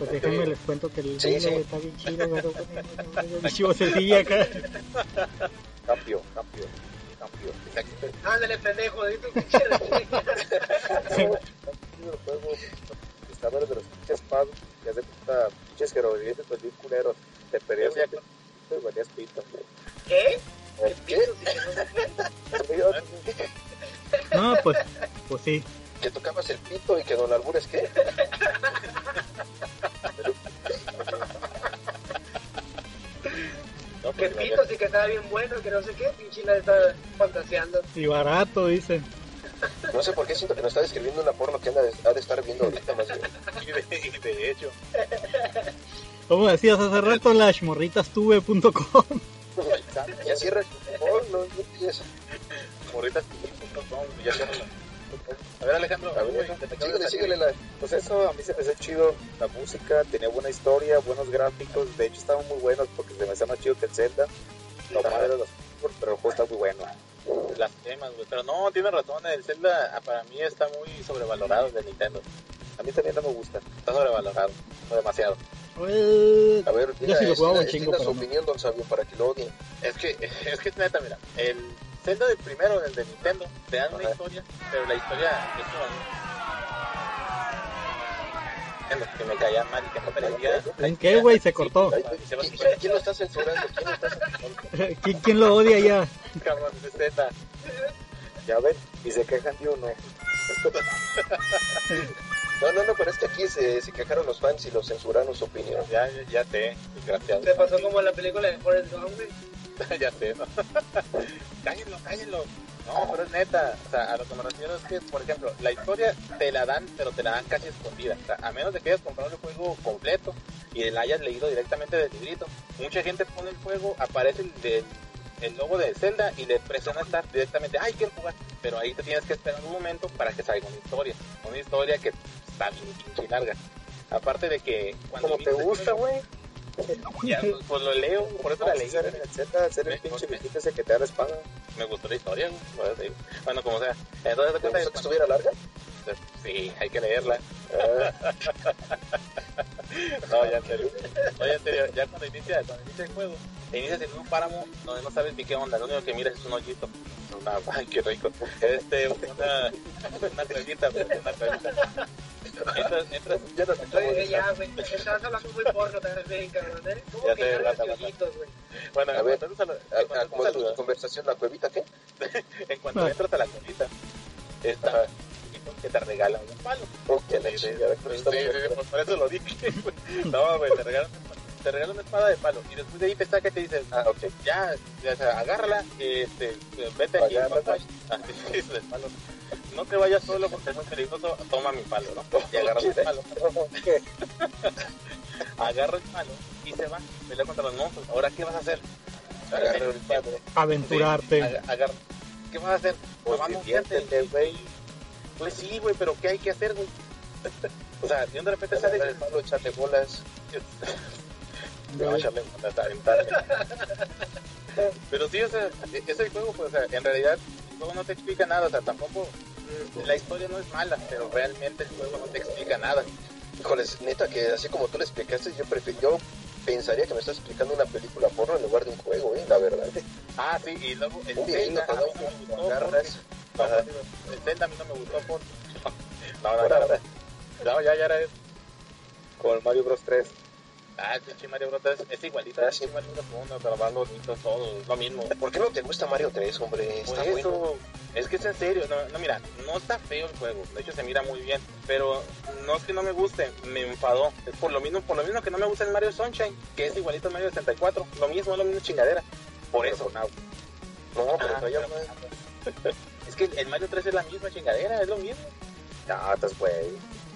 Pues déjenme les cuento que el Sí, sí. está bien chido, <laughs> pero pinche vocecilla acá. Cambio, cambio, cambio. Ándale, pendejo, di tu pinche reseña. el juego estaba de los pinches pavos que hace puta pinches jeroglíficos pues bien culeros te perdías ya te valías pito ¿Qué? ¿Qué que <laughs> No, pues, pues sí. Que tocabas el pito y que Don Albures, ¿qué? <laughs> Que pues, pito, sí que estaba bien bueno, que no sé qué, pinche la está fantaseando. Y barato, dice. No sé por qué siento que nos está describiendo una porno que anda de, ha de estar viendo ahorita más bien. <laughs> Y de, y de hecho, Como decías hace rato, Lash, morritastuve.com. Ya cierra. No, no tienes. morritas.com, ya cierra. A ver, Alejandro, A ver, síguele, síguele la. pues eso a mí se me hace chido la música tenía buena historia buenos gráficos de hecho estaban muy buenos porque se me hacía más chido que el Zelda lo madre de los pero el juego está muy bueno las temas, güey. Pero no, tiene razón, el Zelda ah, para mí está muy sobrevalorado el de Nintendo. a mí también no me gusta Está sobrevalorado, no demasiado. Eh, A ver, Yo diga, sí lo jugaba un diga- chingo, su no. opinión, Don Sabio, para que lo odien. Es que, <laughs> es que neta, mira, el Zelda del primero, el de Nintendo, te dan una historia, pero la historia es como... Nintendo, Que me caía mal y que no parecía... ¿En qué, güey? Se cortó. ¿quién, lo está censurando? ¿Quién lo está censurando? <laughs> ¿Quién, quién lo odia ya? Cabrón, Zelda. ya ven y se quejan de uno <laughs> No, no, no, pero es que aquí se, se quejaron los fans y lo censuraron su opinión. Ya, ya te, desgraciado. Se pasó como en la película de Forrest Gump, güey. <laughs> ya sé, ¿no? <laughs> cállenlo, cállenlo. No, pero es neta. O sea, a lo que me refiero es que, por ejemplo, la historia te la dan, pero te la dan casi escondida. O sea, a menos de que hayas comprado el juego completo y la hayas leído directamente del librito. Mucha gente pone el juego, aparece el, el logo de Zelda y le presiona estar directamente, ay, quiero jugar. Pero ahí te tienes que esperar un momento para que salga una historia. Una historia que está bien larga. Aparte de que cuando como te gusta juego, güey ya, pues, pues lo leo, por eso la leí. Zelda hacer el Me- pinche viejito ese que te da la espada me gustó la historia, por eso te digo. Bueno, como sea. Entonces, te ¿Te cuenta que estuviera larga? Sí, hay que leerla. Ah, No, ya en serio. No, ya en serio. Ya cuando inicia, cuando inicia el juego, te inicias en un páramo donde no sabes ni qué onda. Lo único que miras es un hoyito. Una, <laughs> ay, qué rico. Este, una, una cuevita, pues, una cuevita. Entras, entras, ya no te Oye, ya, güey, estabas hablando muy porno también, cabrón, ¿eh? Bueno, A en ver, a la- Ah, ah, ¿Cómo entras es a la- tu conversación? ¿La cuevita qué? <laughs> en cuanto entras a la cuevita, está que te regalan un palo. Que Sí, la sí, pues por eso lo dije. <laughs> No, güey, te regalan, te regalan una espada de palo y después de ahí te saca y te dice, Ah, ok. ya, ya o sea, agárrala, este, vete aquí. Ah, <laughs> del palo. No te vayas solo porque es muy peligroso, toma mi palo, ¿no? <laughs> Y agarra el palo, agarra el palo y se va, pelea contra los monstruos. Ahora, ¿qué vas a hacer? Agarra el palo. Aventurarte. Agarra. ¿Qué vas a hacer? Pues no diviértete, güey. Pues sí, güey, pero ¿qué hay que hacer, güey? <laughs> O sea, de de repente sale el palo, echarle bolas. <laughs> No, echarle bolas, aventarle. Pero sí, o sea, e- ese juego, pues, o sea, en realidad, el juego no te explica nada, o sea, tampoco, mm, la historia no es mala, pero realmente el juego no te explica nada. Híjoles, neta, que así como tú le explicaste, yo, prefi- yo pensaría que me estás explicando una película porno en lugar de un juego, ¿eh? La verdad. Ah, sí, y luego el Zelda, a mí no me gustó el Zelda a mí no me gustó <laughs> por... No, no, no, ya, ya era eso. Con Mario Bros 3. Ah, el pinche Mario Bros. es, es igualito, Ah, es sí. Mario Bros. 1, pero van todos, lo mismo. ¿Por qué no te gusta Mario 3, hombre? Está eso, bueno. es que es en serio, no, no, mira, no está feo el juego, de hecho se mira muy bien, pero no es que no me guste, me enfadó, es por lo mismo, por lo mismo que no me gusta el Mario Sunshine, que es igualito al Mario 64, lo mismo, lo mismo chingadera, por Pero eso, no, No, pero Ah, pero- más. <laughs> es que el Mario 3 es la misma chingadera, es lo mismo. No, estás güey.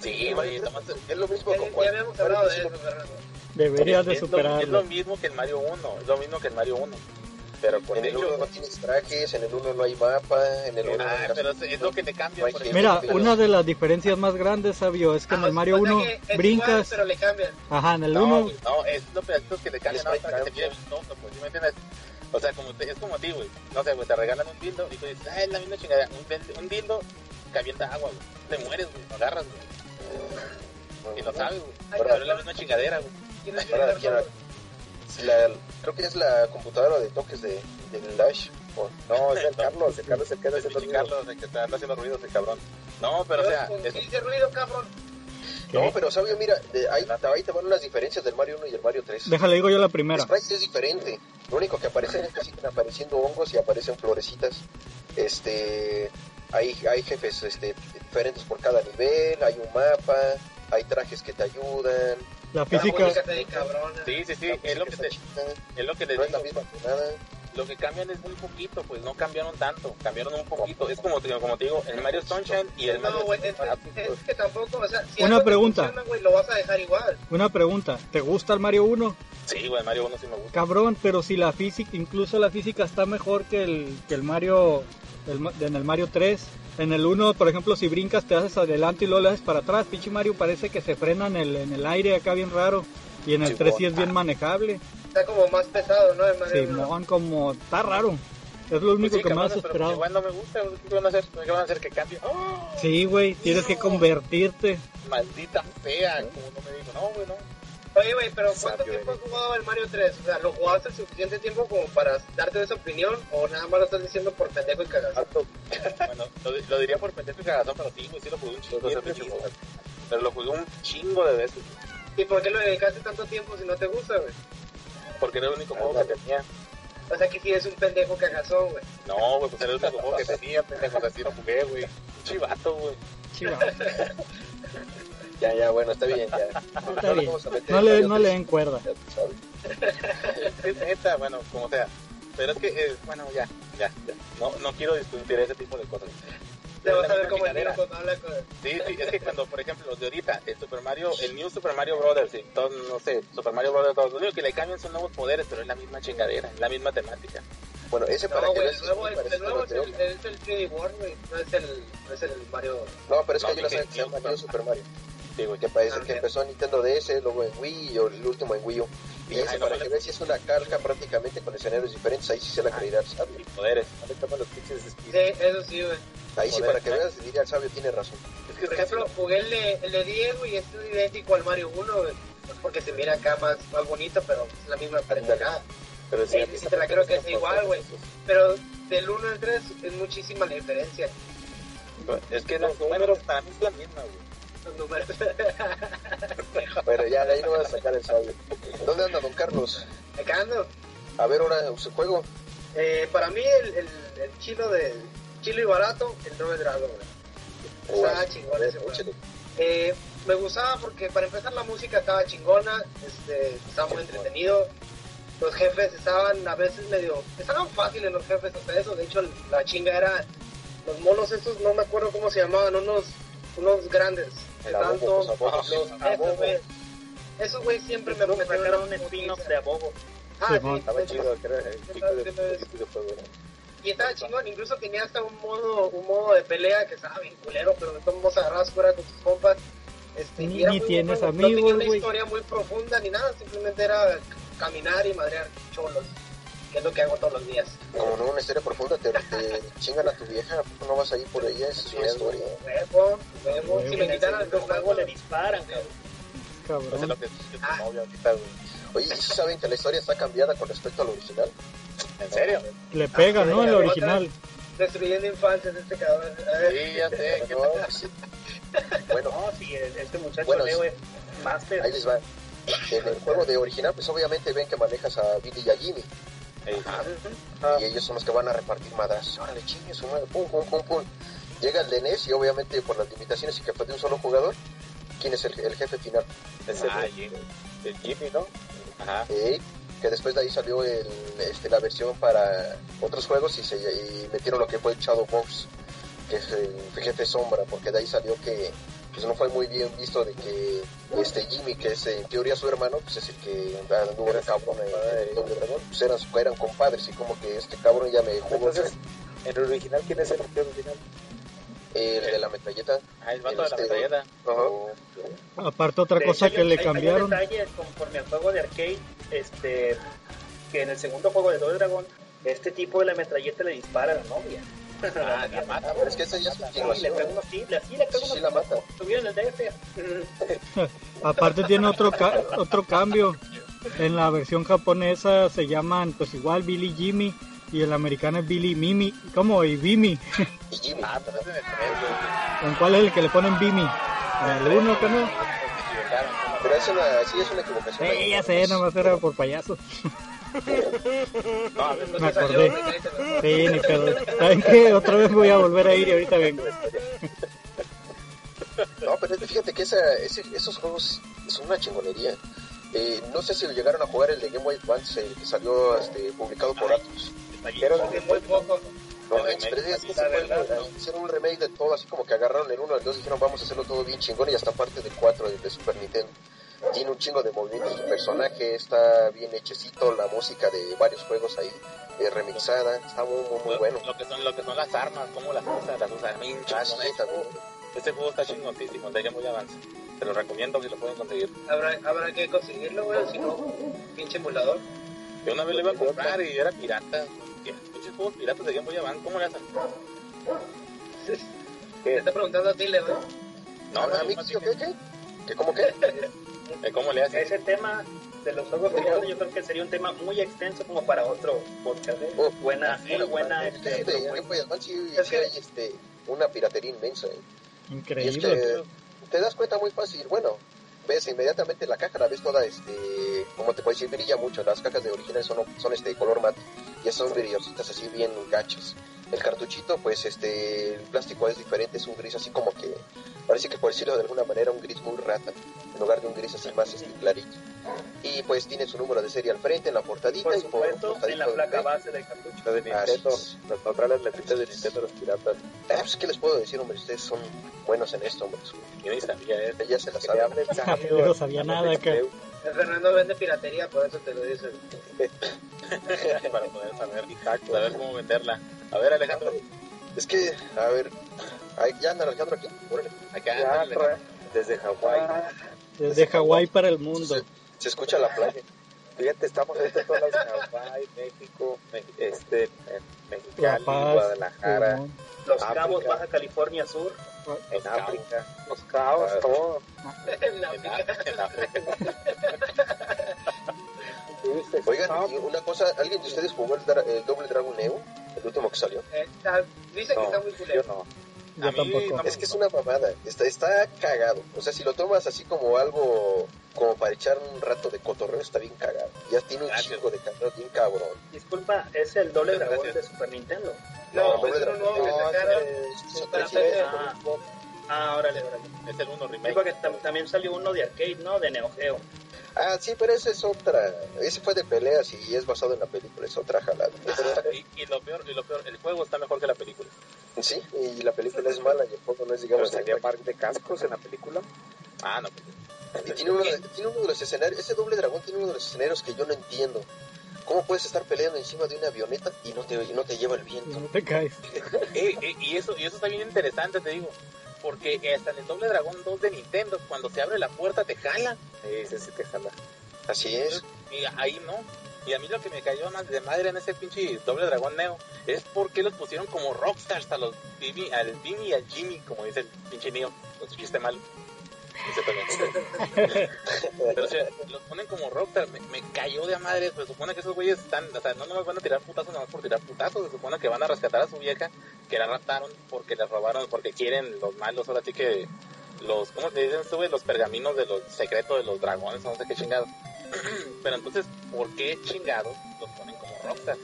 Sí, güey, Mario nomás- 3 es lo mismo con ya cuál- habíamos hablado de Mario eso, Fernando. Deberías de es, lo, es lo superarlo. mismo que el Mario 1, es lo mismo que el Mario 1. Pero con De el hecho- 1 no tienes trajes, en el 1 no hay mapa, en el 1 Ah, pero es, es lo que te cambia, No. Mira, pero- una de las diferencias más grandes, sabio, es que en Ah, el Mario o sea 1 que es igual, brincas. pero le cambian. Ajá, en el No, 1 güey, no, es lo pedacitos que le cambian para que mire vistoso, pues. O sea, como te- es como a ti, güey. No sé, güey, te regalan un dildo y tú dices, ah, es la misma chingada. Un, un dildo que avienta agua, güey. Te mueres, güey, lo agarras, güey. Y lo sabes, güey. Pero es la misma chingadera, güey. La, creo que es la computadora de toques de, de Lash. O- no, es el <laughs> Carlos, el Carlos se queda El haciendo ruido. Carlos, el que está haciendo ruidos, el cabrón. No, pero o sea, ¿Con es, qué hice ruido, cabrón? No, pero sabio, mira, de- ahí, ahí te van las diferencias del Mario 1 y el Mario 3. Déjale, digo yo la El primera. sprite es diferente. Lo único que aparece es que siguen apareciendo hongos y aparecen florecitas. Este, hay, hay jefes este, diferentes por cada nivel, hay un mapa, hay trajes que te ayudan. La Física. Música de sí, sí, sí, es lo que te, es lo que les no es la digo. misma que nada. Lo que cambian es muy poquito, pues no cambiaron tanto, cambiaron un poquito. Es como, te- como te digo, el Mario Sunshine y el Mario No, güey, es, es- es que tampoco, o sea, si Una pregunta. funciona, güey, lo vas a dejar igual. una pregunta. ¿Te gusta el Mario 1? Sí, güey, el Mario 1 sí me gusta. Cabrón, pero si la física, incluso la física está mejor que el, que el Mario, el en el Mario 3. En el 1, por ejemplo, si brincas te haces adelante y luego le haces para atrás. Pinche Mario parece que se frena en el, en el aire acá bien raro. Y en el Sí, 3 sí es bien manejable. Está como más pesado, ¿no? Simón, como está raro. Es lo Pues único sí, que cabrones, he pero esperado. Igual no me gusta, ¿qué van a hacer? ¿Qué van a hacer que cambie? ¡Oh! Sí, güey, tienes que convertirte. Maldita fea, como no me digo, no, güey, no. Oye, güey, pero ¿cuánto Sabio, tiempo has jugado el Mario 3? O sea, ¿lo jugaste el suficiente tiempo como para darte esa opinión? ¿O nada más lo estás diciendo por pendejo y? Harto. <laughs> Bueno, lo, lo diría por pendejo y cagazón, pero sí, güey, sí lo jugué un chingo sí. Pero lo jugué un chingo de veces, ¿Y por qué lo dedicaste tanto tiempo si no te gusta, güey? porque era el único juego que tenía. O sea, que si eres un pendejo cagazón, güey. No, güey, pues era el único juego que tenía, pendejo, así lo jugué, güey. Chivato, güey. Chiva. <laughs> Ya, ya, bueno, está bien, ya. Está bien. No le, no 3, le den cuerda. ya tú sabes. Es neta, bueno, como sea. Pero es que, eh, bueno, ya, ya, ya. No, no quiero discutir ese tipo de cosas. Te vas a ver como el chingadera. niño cuando habla con... Sí, sí, es que cuando, por ejemplo, los de ahorita, el Super Mario, el New Super Mario Brothers, y todo, no sé, Super Mario Brothers, todo, lo único que le cambian son nuevos poderes, pero es la misma chingadera, es la misma temática. Bueno, ese para No, que güey, veas el es nuevo, el, nuevo al es el, es el 3D World, güey. No es el, no es el Mario... No, pero es que No, dije, serie que se llama New Super Mario. Güey. Que parece Ah, que empezó en Nintendo DS, luego en Wii y el último en Wii U. Y no, para que veas si es una calca prácticamente con escenarios diferentes, ahí sí se la Ah. creerá el. Y poderes. Sí, eso sí, güey. Ahí sí para que ¿eh? veas, diría el sabio tiene razón. Por ejemplo, jugué el de, el de Diego y es idéntico al Mario 1, güey. porque se mira acá más, más bonito, pero es la misma pendejada. Pero Sí, sí, te la creo que es igual, güey. Pero del 1 al 3 es muchísima la diferencia. Es que los números para mí es la misma, güey. Los números. <laughs> Bueno, ya de ahí no vas a sacar el sable. ¿Dónde anda don Carlos? Acá ando. A ver ahora su juego. Eh, para mí el, el, el chilo de chilo y barato, el Doble Dragon, güey. Estaba chingón ese. Échale. Eh, me gustaba porque para empezar la música estaba chingona, este, estaba muy entretenido. Los jefes estaban a veces medio, estaban fáciles los jefes hasta eso. De hecho, la chinga era los monos estos, no me acuerdo cómo se llamaban, unos, unos grandes. todos- los los- esos güeyes siempre me me sacaron un spin-off de Abobo. Ah, sí, Estaba chido, que era el chico de, Y estaba chingón, incluso tenía hasta un modo, un modo de pelea que estaba bien culero, pero de todos modos agarrabas fuera con tus compas. Este, Ni- y era ni muy tienes bueno, No amigos, tenía una güey. historia muy profunda ni nada, simplemente era caminar y madrear cholos, que es lo que hago todos los días. Como no una historia profunda, te, te <laughs> chingan a tu vieja, ¿a poco no vas a ir por ella? Es una historia. Huevo, huevo, si me el quitaran el segundo juego juego le disparan, cabrón. No sé Cabrón. lo que es Ah. novia ahorita, güey. Oye, ¿y sí saben que la historia está cambiada con respecto al original? ¿En serio? Le pega, Ah, ¿no? El original. Destruyendo infancias este cabrón. A ver, Sí, ya sé. Sí. <laughs> Bueno, No, sí, este muchacho Bueno, Leo es master. ahí les va. En el juego de original, pues obviamente ven que manejas a Billy y a Jimmy. Ey, Y ellos son los que van a repartir madras. Órale, chingue su madre, pum, pum, pum, pum. Llega el de NES y obviamente por las limitaciones y que fue de un solo jugador, ¿quién es el, el jefe final? Es el, el Jimmy, ¿no? Ajá. Eh, que después de ahí salió el, este, la versión para otros juegos y, se, y metieron lo que fue el Shadow Box, que es el jefe sombra, porque de ahí salió que pues no fue muy bien visto de que este Jimmy, que es en teoría su hermano, pues es el que anduvo cabrón en el Doble Dragón, pues eran, eran compadres y como que este cabrón ya me jugó Entonces, en el original, ¿quién es el original? El de la metralleta. Ah, el vato de la Este, metralleta. Ajá. Aparte otra De cosa que le cambiaron. conforme al juego de arcade, este, que en el segundo juego de Doble Dragón, este tipo de la metralleta le dispara a la novia. Ah, <laughs> la mata, Pero es que esa ya es Sí, le continuación. pega unos sí, le, sí, le pega Sí, unos sí la mata. Tuvieron el DF. <laughs> Aparte tiene otro ca- otro cambio. En la versión japonesa se llaman pues igual Billy Jimmy y el americano es Billy Mimi. ¿Cómo? Y Bimi. Ah, pero es en el. ¿En cuál es el que le ponen Bimi? En el uno, que no? Pero es una, sí es una equivocación. Eh, ya sé, nomás era por payaso. No, a ver, Me acordé. Sí, ni pedo. ¿Saben qué? Otra vez voy a volver a ir y ahorita vengo. No, pero fíjate que esa, ese- esos juegos son una chingonería. Eh, no sé si llegaron a jugar el de Game Boy Advance, el que salió este, publicado por Atlus. Pero muy poco. No, El es- remake, pero es que verdad, hicieron un remake de todo, así como que agarraron el 1, el 2 dijeron vamos a hacerlo todo bien chingón y hasta parte del 4 de, de Super Nintendo. Tiene un chingo de movimientos, el personaje está bien hechecito, la música de varios juegos ahí eh, remixada, está muy, muy, muy lo, bueno. lo que son, lo que son las armas, cómo las usan, las usan bien Ah, sí. Este juego está chingoncísimo, de Game Boy Advance. Te lo recomiendo que lo pueden conseguir. Habrá, habrá que conseguirlo, güey, si no, pinche emulador. Yo una vez le iba a comprar y era pirata. ¿Qué? Pinches juegos piratas de Game Boy Advance, ¿cómo le hacen? <laughs> Te está preguntando a ti, Leo. No, ¿A no, mí no, qué, qué, qué? ¿Qué, cómo qué? ¿Eh, ¿Cómo le hacen? Ese tema de los juegos piratas yo creo que sería un tema muy extenso como para otro podcast. ¿eh? Oh, buena, sí, muy buena. Es que de Game Boy Advance sí, Es sí que- hay este, una piratería inmensa. ¿eh? Y es Increíble. que te das cuenta muy fácil, bueno, ves inmediatamente la caja, la ves toda, este, como te puedo decir, brilla mucho, las cajas de originales son, son este color mate, y esas son brillositas así bien gachas. El cartuchito, pues este, el plástico es diferente, es un gris así como que, parece que por decirlo de alguna manera, un gris muy rata, en lugar de un gris así más este, clarito. Y pues tiene su número de serie al frente, en la portadita, Por y por supuesto, en la del placa pecho. base del cartucho. De Nintendo, las otras letritas de Nintendo, los piratas. Ah, pues, ¿qué les puedo decir, hombre? Ustedes son buenos en esto, hombre. Yo ni sabía. Ella se la Que sabe. <laughs> Yo no sabía nada acá. El Fernando vende piratería, por eso te lo dice. <laughs> <laughs> para poder saber, saber cómo venderla. A ver, Alejandro, Es que, a ver, ahí ya anda Alejandro aquí, órale. acá Ya, Alejandro, desde Hawái. Desde Hawái para el mundo. Se, se escucha la playa. Fíjate, estamos en todas las Hawái, México, este, en Mexicali, La Paz, Guadalajara. Los África. Cabos, Baja California Sur. <laughs> en África. Los caos, Ah. todo. En África. <laughs> Oigan, Ah, una cosa, ¿alguien de ustedes jugó el, dra- el doble Dragon Neo? El último que salió. Eh, está- Dice que No, está muy yo culero. no. Yo A mí tampoco. no Es que es una mamada, está, está cagado. O sea, si lo tomas así como algo, como para echar un rato de cotorreo, está bien cagado. Ya tiene un Gracias. chingo de cabrón, bien cabrón. Disculpa, es el doble dragón gracias. de Super Nintendo. No, No, es doble uno nuevo que no, sacaron es- es para PC. Ah, ah, órale, órale. Es el 1 Sí, remake. porque tam- también salió uno de arcade, ¿no? De Neo Geo. Ah, sí, pero esa es otra. Ese fue de peleas y es basado en la película, es otra jalada. <laughs> Ah, y, y lo peor, y lo peor, el juego está mejor que la película. Sí, y la película es mala y el juego no es, Pero digamos, salía par de cascos en la película. Ah, no, pues, Y tiene uno, de, tiene uno de los escenarios, ese doble dragón tiene uno de los escenarios que yo no entiendo. ¿Cómo puedes estar peleando encima de una avioneta y no te, y no te lleva el viento? no te caes. <laughs> Eh, eh, y eso y eso está bien interesante, te digo. Porque hasta en el Doble Dragón 2 de Nintendo, cuando se abre la puerta, te jala. Sí, sí, sí, te jala. Así es. Y ahí no. Y a mí lo que me cayó más de madre en ese pinche Doble Dragón Neo es porque los pusieron como rockstars a los Bibi, al Bimmy y al Jimmy, como dice el pinche Neo, su chiste malo. <laughs> Pero o sea, los ponen como rockstars, me, me cayó de a madre, pues supone que esos güeyes están, o sea, no nos van a tirar putazos nada más por tirar putazos, se supone que van a rescatar a su vieja, que la raptaron porque la robaron, porque quieren los malos, ahora sí que los, ¿cómo se dicen? Sube los pergaminos de los secretos de los dragones, no sé qué chingados. <clears throat> Pero entonces, ¿por qué chingados los ponen como rockstars?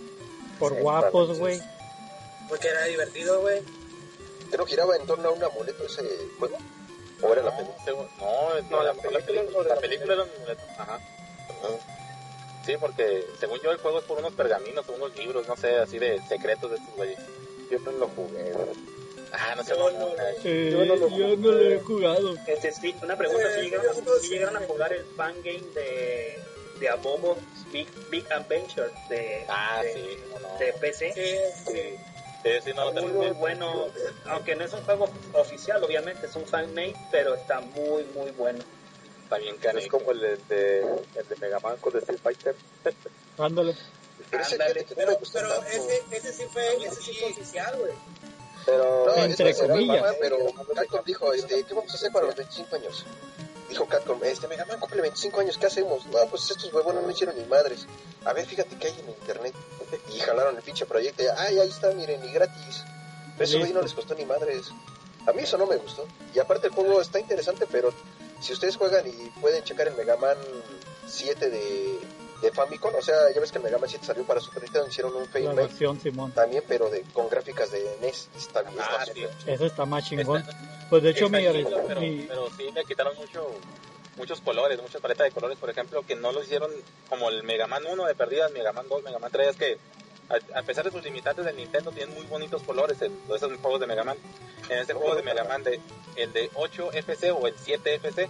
Por Sí, guapos, güey. Porque era divertido, güey. Creo que giraba en torno a un amuleto ese juego. ¿O era la película? según- no, No, no, la la, película la la película era un amuleto, ajá. Sí, porque según yo el juego es por unos pergaminos o unos libros, no sé, así de secretos de estos güeyes. Yo no lo jugué. Ah, no sé, Yo no, no- Eh, Yo no lo yo no lo he jugado. Este, sí, una pregunta, Eh, si llegaron, no sé. llegaron a jugar el fangame de, de Abobo Big, Big Adventure de, Ah, de, sí, cómo no. de PC. Sí, Sí, sí, sí, no lo muy, bueno, aunque no es un juego oficial, obviamente, es un fanmade, pero está muy, muy bueno. Está bien Es como el de, de, el de Mega Man con el Street Fighter. <laughs> Ándale. Pero ese Ándale, pero, pero ese, ese sí fue, ese sí fue oficial, güey. Pero No, Entre comillas. pero Capcom dijo, este, ¿qué vamos a hacer para los 25 años? Dijo Capcom, este Mega Man cumple 25 años, ¿qué hacemos? No, pues estos huevones no hicieron ni madres. A ver, fíjate que hay en internet. Y jalaron el pinche proyecto. y, Ay, ahí está, miren, y gratis. Eso ahí no les costó ni madres. A mí eso no me gustó. Y aparte el juego está interesante, pero si ustedes juegan y pueden checar el Mega Man 7 de, de Famicom, o sea, ya ves que el Mega Man 7 salió para Super Nintendo, hicieron un La fake versión Simón. también, pero de, con gráficas de NES. Está bien, Ah, está sí. Ese está más chingón. Está- Pues de hecho, mi, chido, pero, mi- pero sí le quitaron mucho muchos colores, muchas paletas de colores, por ejemplo, que no lo hicieron como el Mega Man 1 de perdidas, Mega Man 2, Mega Man 3, que a, a pesar de sus limitantes del Nintendo tienen muy bonitos colores en esos juegos de Mega Man. En este juego de Mega Man, de, el de 8 FC o el 7 FC,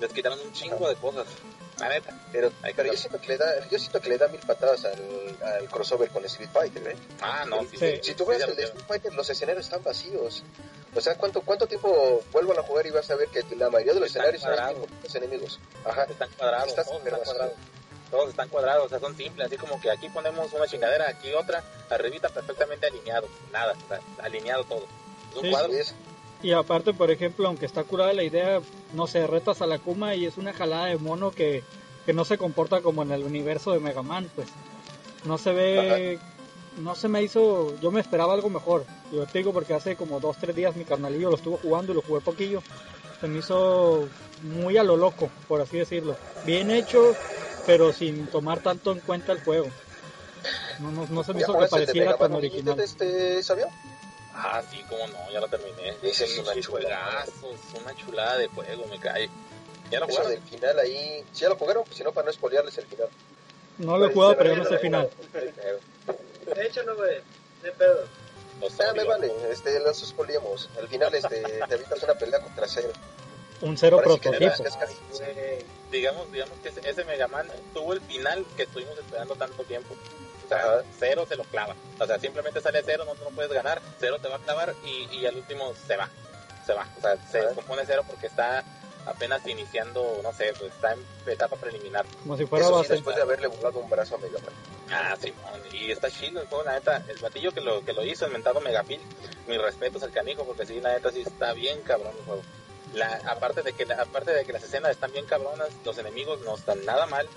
les quitaron un chingo de cosas. La neta. Pero, yo siento que le da, yo siento que le da mil patadas al, al crossover con Street Fighter, ¿eh? Ah, no, sí. Si tú Sí, ves el. Street Fighter, los escenarios están vacíos. O sea, ¿cuánto, cuánto tiempo vuelvan a jugar y vas a ver que la mayoría de los Están escenarios son cuadrados. los enemigos? Ajá. están cuadrados, Está todos están cuadrados. Todos están cuadrados, o sea, son simples, así como que aquí ponemos una chingadera, aquí otra, arribita perfectamente alineado, nada, sea, alineado todo. Es un Sí, cuadro. Es. Y aparte, por ejemplo, aunque está curada la idea, no sé, retas a la Kuma y es una jalada de mono que, que no se comporta como en el universo de Mega Man, pues. No se ve, no se me hizo, yo me esperaba algo mejor. Yo te digo porque hace como dos, tres días mi carnalillo lo estuvo jugando y lo jugué poquillo. Se me hizo muy a lo loco, por así decirlo. Bien hecho, pero sin tomar tanto en cuenta el juego. No, no, no se me ¿Ya hizo que pareciera tan original. Este? Ah, sí, cómo no, ya lo terminé. Ese es una chulada. una chulada de juego, me cae. ¿Ya lo jugaron? del final ahí. Si ya lo jugaron, pues si no, para no spoilearles el final. No lo he jugado, pero yo no sé el final. De hecho, no, güey. De pedo. Los Ah, me vale, este, los spoileamos. Al final, este, te evitas una pelea contra cero. Un cero Parece que prototipo. Digamos, digamos que ese, ese Mega Man tuvo el final que estuvimos esperando tanto tiempo. O sea, cero se lo clava. O sea, simplemente sale cero, no, no puedes ganar, cero te va a clavar y, y al último se va. Se va. O sea, se descompone cero porque está apenas iniciando, no sé, pues está en etapa preliminar. Como si fuera Eso sí, después de haberle volado un brazo a Mega Man. Ah, Simón, y está chido el juego, la neta, el batillo que lo, que lo hizo, el mentado Megapil, mis respetos al canijo, porque sí, la neta sí está bien cabrón el juego. La, aparte de que aparte de que las escenas están bien cabronas, los enemigos no están nada mal,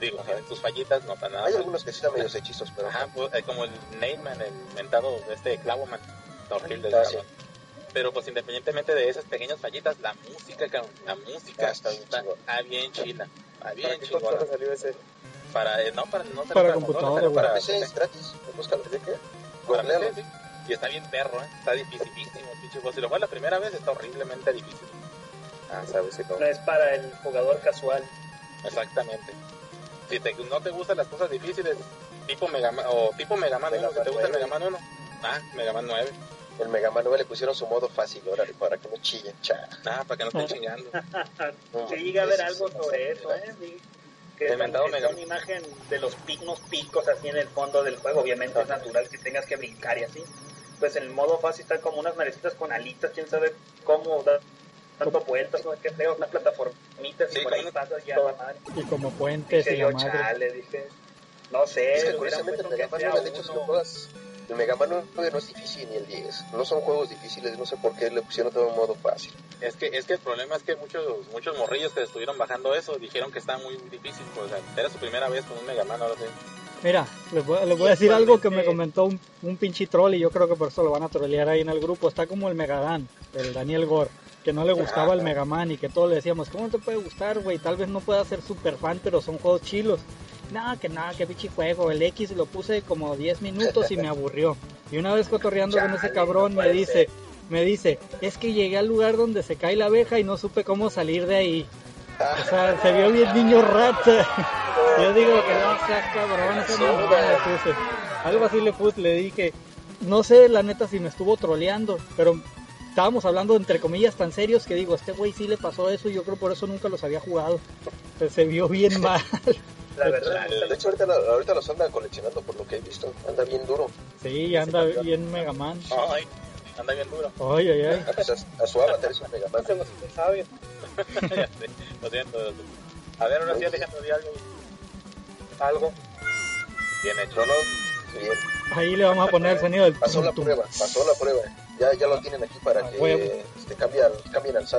digo, tienen sus fallitas, no están nada Hay mal. algunos que sí están medios hechizos, pero Ajá, pues, eh, como el Nateman, el mentado este Clavoman, está horrible el Ah, sí. Pero pues independientemente de esas pequeñas fallitas, la música, cabrón, la música Ah, está bien chingón. ah, bien chila, ¿Para bien qué chingona. consola salió ese? Para, eh, no, para, no Para consola, computadora, güey. para PC es gratis. Búscalo. ¿De qué? Para. PC, sí. Y está bien perro, ¿eh? Está dificilísimo, pinche. Si lo juegas la primera vez, está horriblemente difícil. Ah, sabes si no. No es para el jugador casual. Exactamente. Si te, no te gustan las cosas difíciles, tipo Mega Man, o tipo Mega Man 1, Mega si te gusta 9. Mega Man 1, ah, Mega Man 9. El Mega Man 9 le pusieron su modo fácil, órale, para que no chillen. Cha. Ah, para que no estén chingando. <laughs> No, Se llega a ver algo sí, sobre sí. eso, ¿eh? Sí. Que El es una imagen de los picos, picos así en el fondo del juego. Obviamente es natural que tengas que brincar y así. Pues en el modo fácil están como unas narecitas con alitas, quién sabe cómo dar dando vueltas, no sé qué feo, unas plataformitas Sí, y por ahí como- pasas ya la madre. Y como puentes y la yo, madre. chale, dije, no sé, Es que curiosamente el puesto Mega que Man sea 9, de hecho, si uno- lo juegas, el Mega Man 9 no es difícil ni el 10. No son juegos difíciles, no sé por qué le pusieron todo en modo fácil. Es que, es que el problema es que muchos, muchos morrillos que estuvieron bajando eso dijeron que está muy difícil. Pues, o sea, era su primera vez con un Mega Man, ahora sí. Mira, les voy, les voy a decir algo que me comentó un, un pinche troll y yo creo que por eso lo van a trolear ahí en el grupo. Está como el Megadan, el Daniel Gore, que no le gustaba el Mega Man y que todos le decíamos, ¿cómo no te puede gustar, güey? Tal vez no pueda ser super fan, pero son juegos chilos. No, que nada, que pinche juego. El X lo puse como 10 minutos y me aburrió. Y una vez cotorreando con ese Chale, cabrón no me dice, me dice, es que llegué al lugar donde se cae la abeja y no supe cómo salir de ahí. O sea, se vio bien niño rata. <laughs> Yo digo que no seas cabrón, esa puse. Algo así le puse, le dije, no sé la neta si me estuvo troleando, pero estábamos hablando entre comillas tan serios que digo, este güey sí le pasó eso y yo creo por eso nunca los había jugado. Pues se vio bien <laughs> mal. La verdad, De hecho, ahorita, ahorita los anda coleccionando por lo que he visto. Anda bien duro. Sí, anda bien Mega Man. Ay, anda bien duro. Ay, ay, ay. Ah, pues a, a su avatar es un Mega Man. ¿sabes? Ya sé, lo siento. A ver, ahora sí, Alejandro, di algo. Algo. Bien hecho. No. Ahí le vamos a poner el sonido del Pasó la prueba, pasó la prueba. Ya, ya lo tienen aquí para A que este, cambie al- cambien al sí.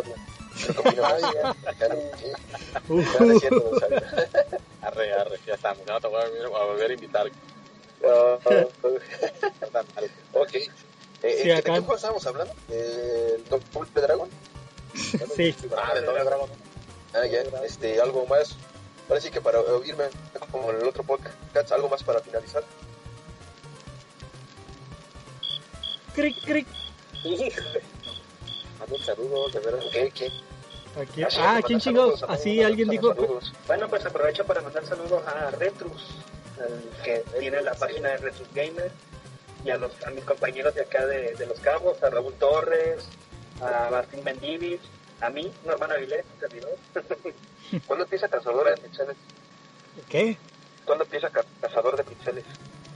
Uh. <laughs> Arre, arre, ya estamos. Ya no te voy a volver a, volver a invitar. Ah, <laughs> ok. Eh, Sí, ¿De acá- qué juego estábamos hablando? ¿El Double Dragon? <laughs> sí, Ah, de Doble Dragon. Ah, ya. Este, algo más. Ahora sí que para oírme como en el otro podcast, algo más para finalizar. Cric, cric. Híjole. Mando un saludo, de veras. ¿Qué? ¿Qué? Aquí. Ah, Ah, ¿quién saludos, Así alguien dijo. saludos. Bueno, pues aprovecho para mandar saludos a Retrus, que tiene la página de Retrus Gamer, y a, los, a mis compañeros de acá de, de Los Cabos, a Raúl Torres, a Martín Mendivil, a mí, Norman Avilés, servidor. <laughs> ¿Cuándo empieza Cazador de Pixeles? ¿Qué? ¿Cuándo empieza Ca- Cazador de Pixeles?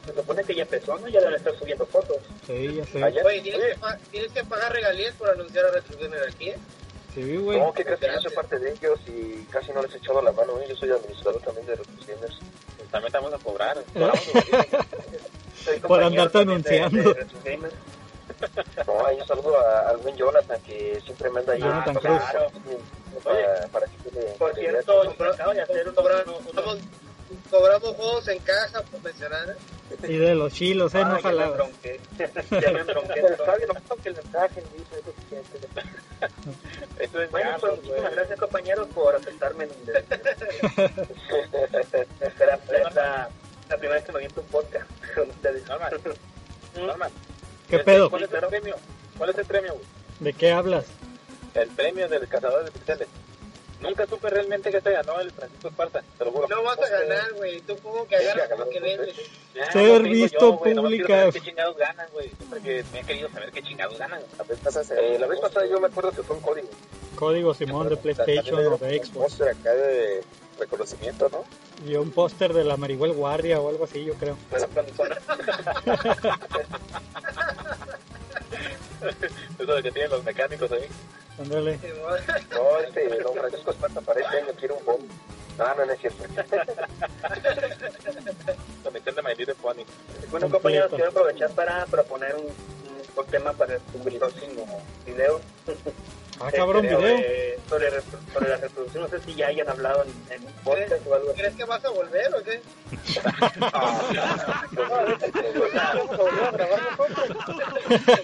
Se supone que ya empezó, ¿no? Ya deben estar subiendo fotos. Sí, ya sé. Allá. Oye, ¿tienes que, tienes que pagar regalías por anunciar a Retro Gamer aquí, ¿eh? Sí, güey. No, ¿qué crees que yo soy parte de ellos y casi no les he echado la mano? ¿eh? Yo soy administrador también de Retros Gamers. Pues también te vamos a cobrar. <laughs> Por andarte también de- anunciando. de Gamer. No, ahí un saludo a- al buen Jonathan que siempre manda ahí. Jonathan Ah, Cruz. claro. Para, para que le- Por cierto, acabo de hacer un cobramos juegos en caja por mencionar, ¿eh? Y de los chilos, ¿eh? Ah, No ya me jalaba. embronqué. Ya me embronqué. Está bien, no, que dice eso Esto es Bueno, pues güey. muchísimas gracias compañeros por aceptarme la, <laughs> la, la primera vez que me aviento un podcast <laughs> con ustedes. Norman, Norman. ¿Qué pedo? ¿Cuál es el premio? ¿Cuál es el premio? ¿De qué hablas? El premio del cazador de pixeles. Nunca supe realmente que se ganó el Francisco Esparta, te lo juro. No vas a ganar, güey. Tú como que agarras como que vendes. Ser visto pública. ¿Qué chingados ganan, güey? Siempre que me he querido saber qué chingados ganan. La vez pasada Eh, la vez pasada yo me acuerdo que fue un código. Código Simón de PlayStation o de un Xbox. póster acá de reconocimiento, ¿no? Y un póster de la Marihuel Guardia o algo así, yo creo. <laughs> <laughs> <laughs> Eso de que tienen los mecánicos ahí. Ándale. No, este, don Francisco Esparta para este año quiere un bombo. No, no, no es cierto. Comisión de My Little Pony. Bueno, compañeros, quiero aprovechar para proponer un, un tema para el próximo video. Ah, cabrón, video. eh, sobre, sobre la reproducción, no sé si ya hayan hablado en, en un podcast o algo así. ¿Crees que vas a volver o qué?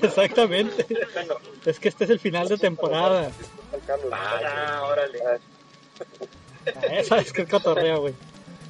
Exactamente. Es que este es el final de temporada. Ah, órale. Eh, ¿Sabes qué cotorreo, güey?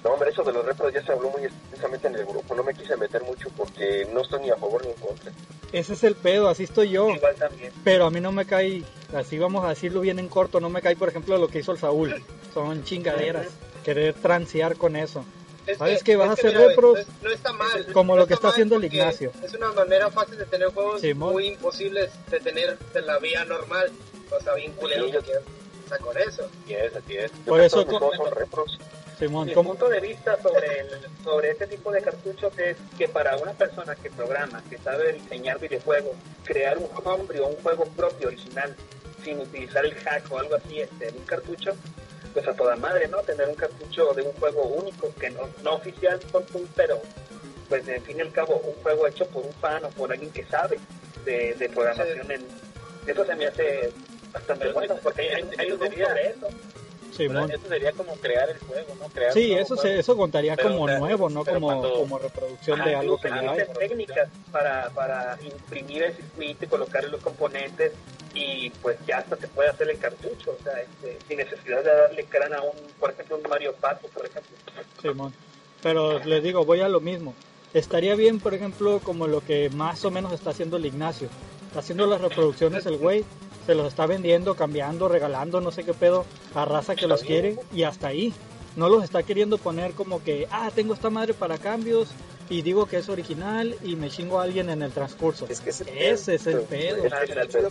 No, hombre, eso de los repros ya se habló muy extensamente en el grupo. No me quise meter mucho porque no estoy ni a favor ni en contra. Ese es el pedo, así estoy yo. Igual también. Pero a mí no me cae, así vamos a decirlo bien en corto, no me cae, por ejemplo, lo que hizo el Saúl. Son chingaderas. Querer transear con eso. Es ¿Sabes qué? Vas a es que, hacer mira, repros No, es- no está mal. como no lo que está haciendo el Ignacio. Es una manera fácil de tener juegos Simón. muy imposibles de tener de la vía normal. O sea, bien culero Sí, que. O sea, con eso. Así es, así es. Yo Por eso que co- todos son repros. Simón, Mi punto de vista sobre, el, sobre este tipo de cartuchos es que para una persona que programa, que sabe diseñar videojuegos, crear un hombre o un juego propio, original, sin utilizar el hack o algo así, este, en un cartucho, pues a toda madre, ¿no? Tener un cartucho de un juego único, que no, no oficial, pero pues en fin y al cabo, un juego hecho por un fan o por alguien que sabe de, de programación. En, eso se me hace bastante Pero bueno, porque hay, hay, hay un boom sobre eso. Simón. Eso sería como crear el juego, ¿no? Crear Sí, eso se, eso contaría Pero, como o sea, nuevo, no como, cuando- como reproducción de Ah, algo que ya hay. técnicas para, para imprimir el circuito y colocarle los componentes y pues ya hasta se puede hacer el cartucho, o sea, este, sin necesidad de darle crán a un, por ejemplo, un Mario Pato, por ejemplo. Simón. Pero les digo, voy a lo mismo. Estaría bien, por ejemplo, como lo que más o menos está haciendo el Ignacio. Está haciendo las reproducciones el güey, se los está vendiendo, cambiando, regalando, no sé qué pedo, a raza que los quiere y hasta ahí. No los está queriendo poner como que, ah, tengo esta madre para cambios y digo que es original y me chingo a alguien en el transcurso. Es que ese, Ese es el pedo. Es que es el pedo.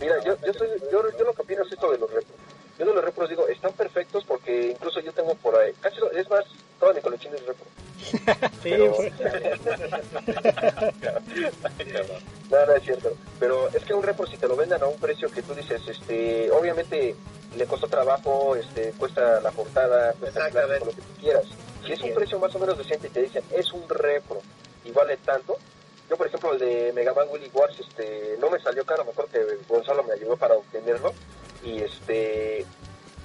Mira, yo, yo, soy, yo, yo lo que opino es esto de los repros. Yo de los repros digo, están perfectos porque incluso yo tengo por ahí, casi, es más, toda mi colección es repro. <laughs> Pero-. <laughs> No, no es cierto. Pero es que un repro si te lo vendan a un precio que tú dices, este, obviamente le costó trabajo, este, cuesta la portada, cuesta el plástico, lo que tú quieras. Si es un precio más o menos decente y te dicen, es un repro y vale tanto, yo por ejemplo el de Mega Man Willy Wars, este, no me salió caro, mejor que Gonzalo me ayudó para obtenerlo y este,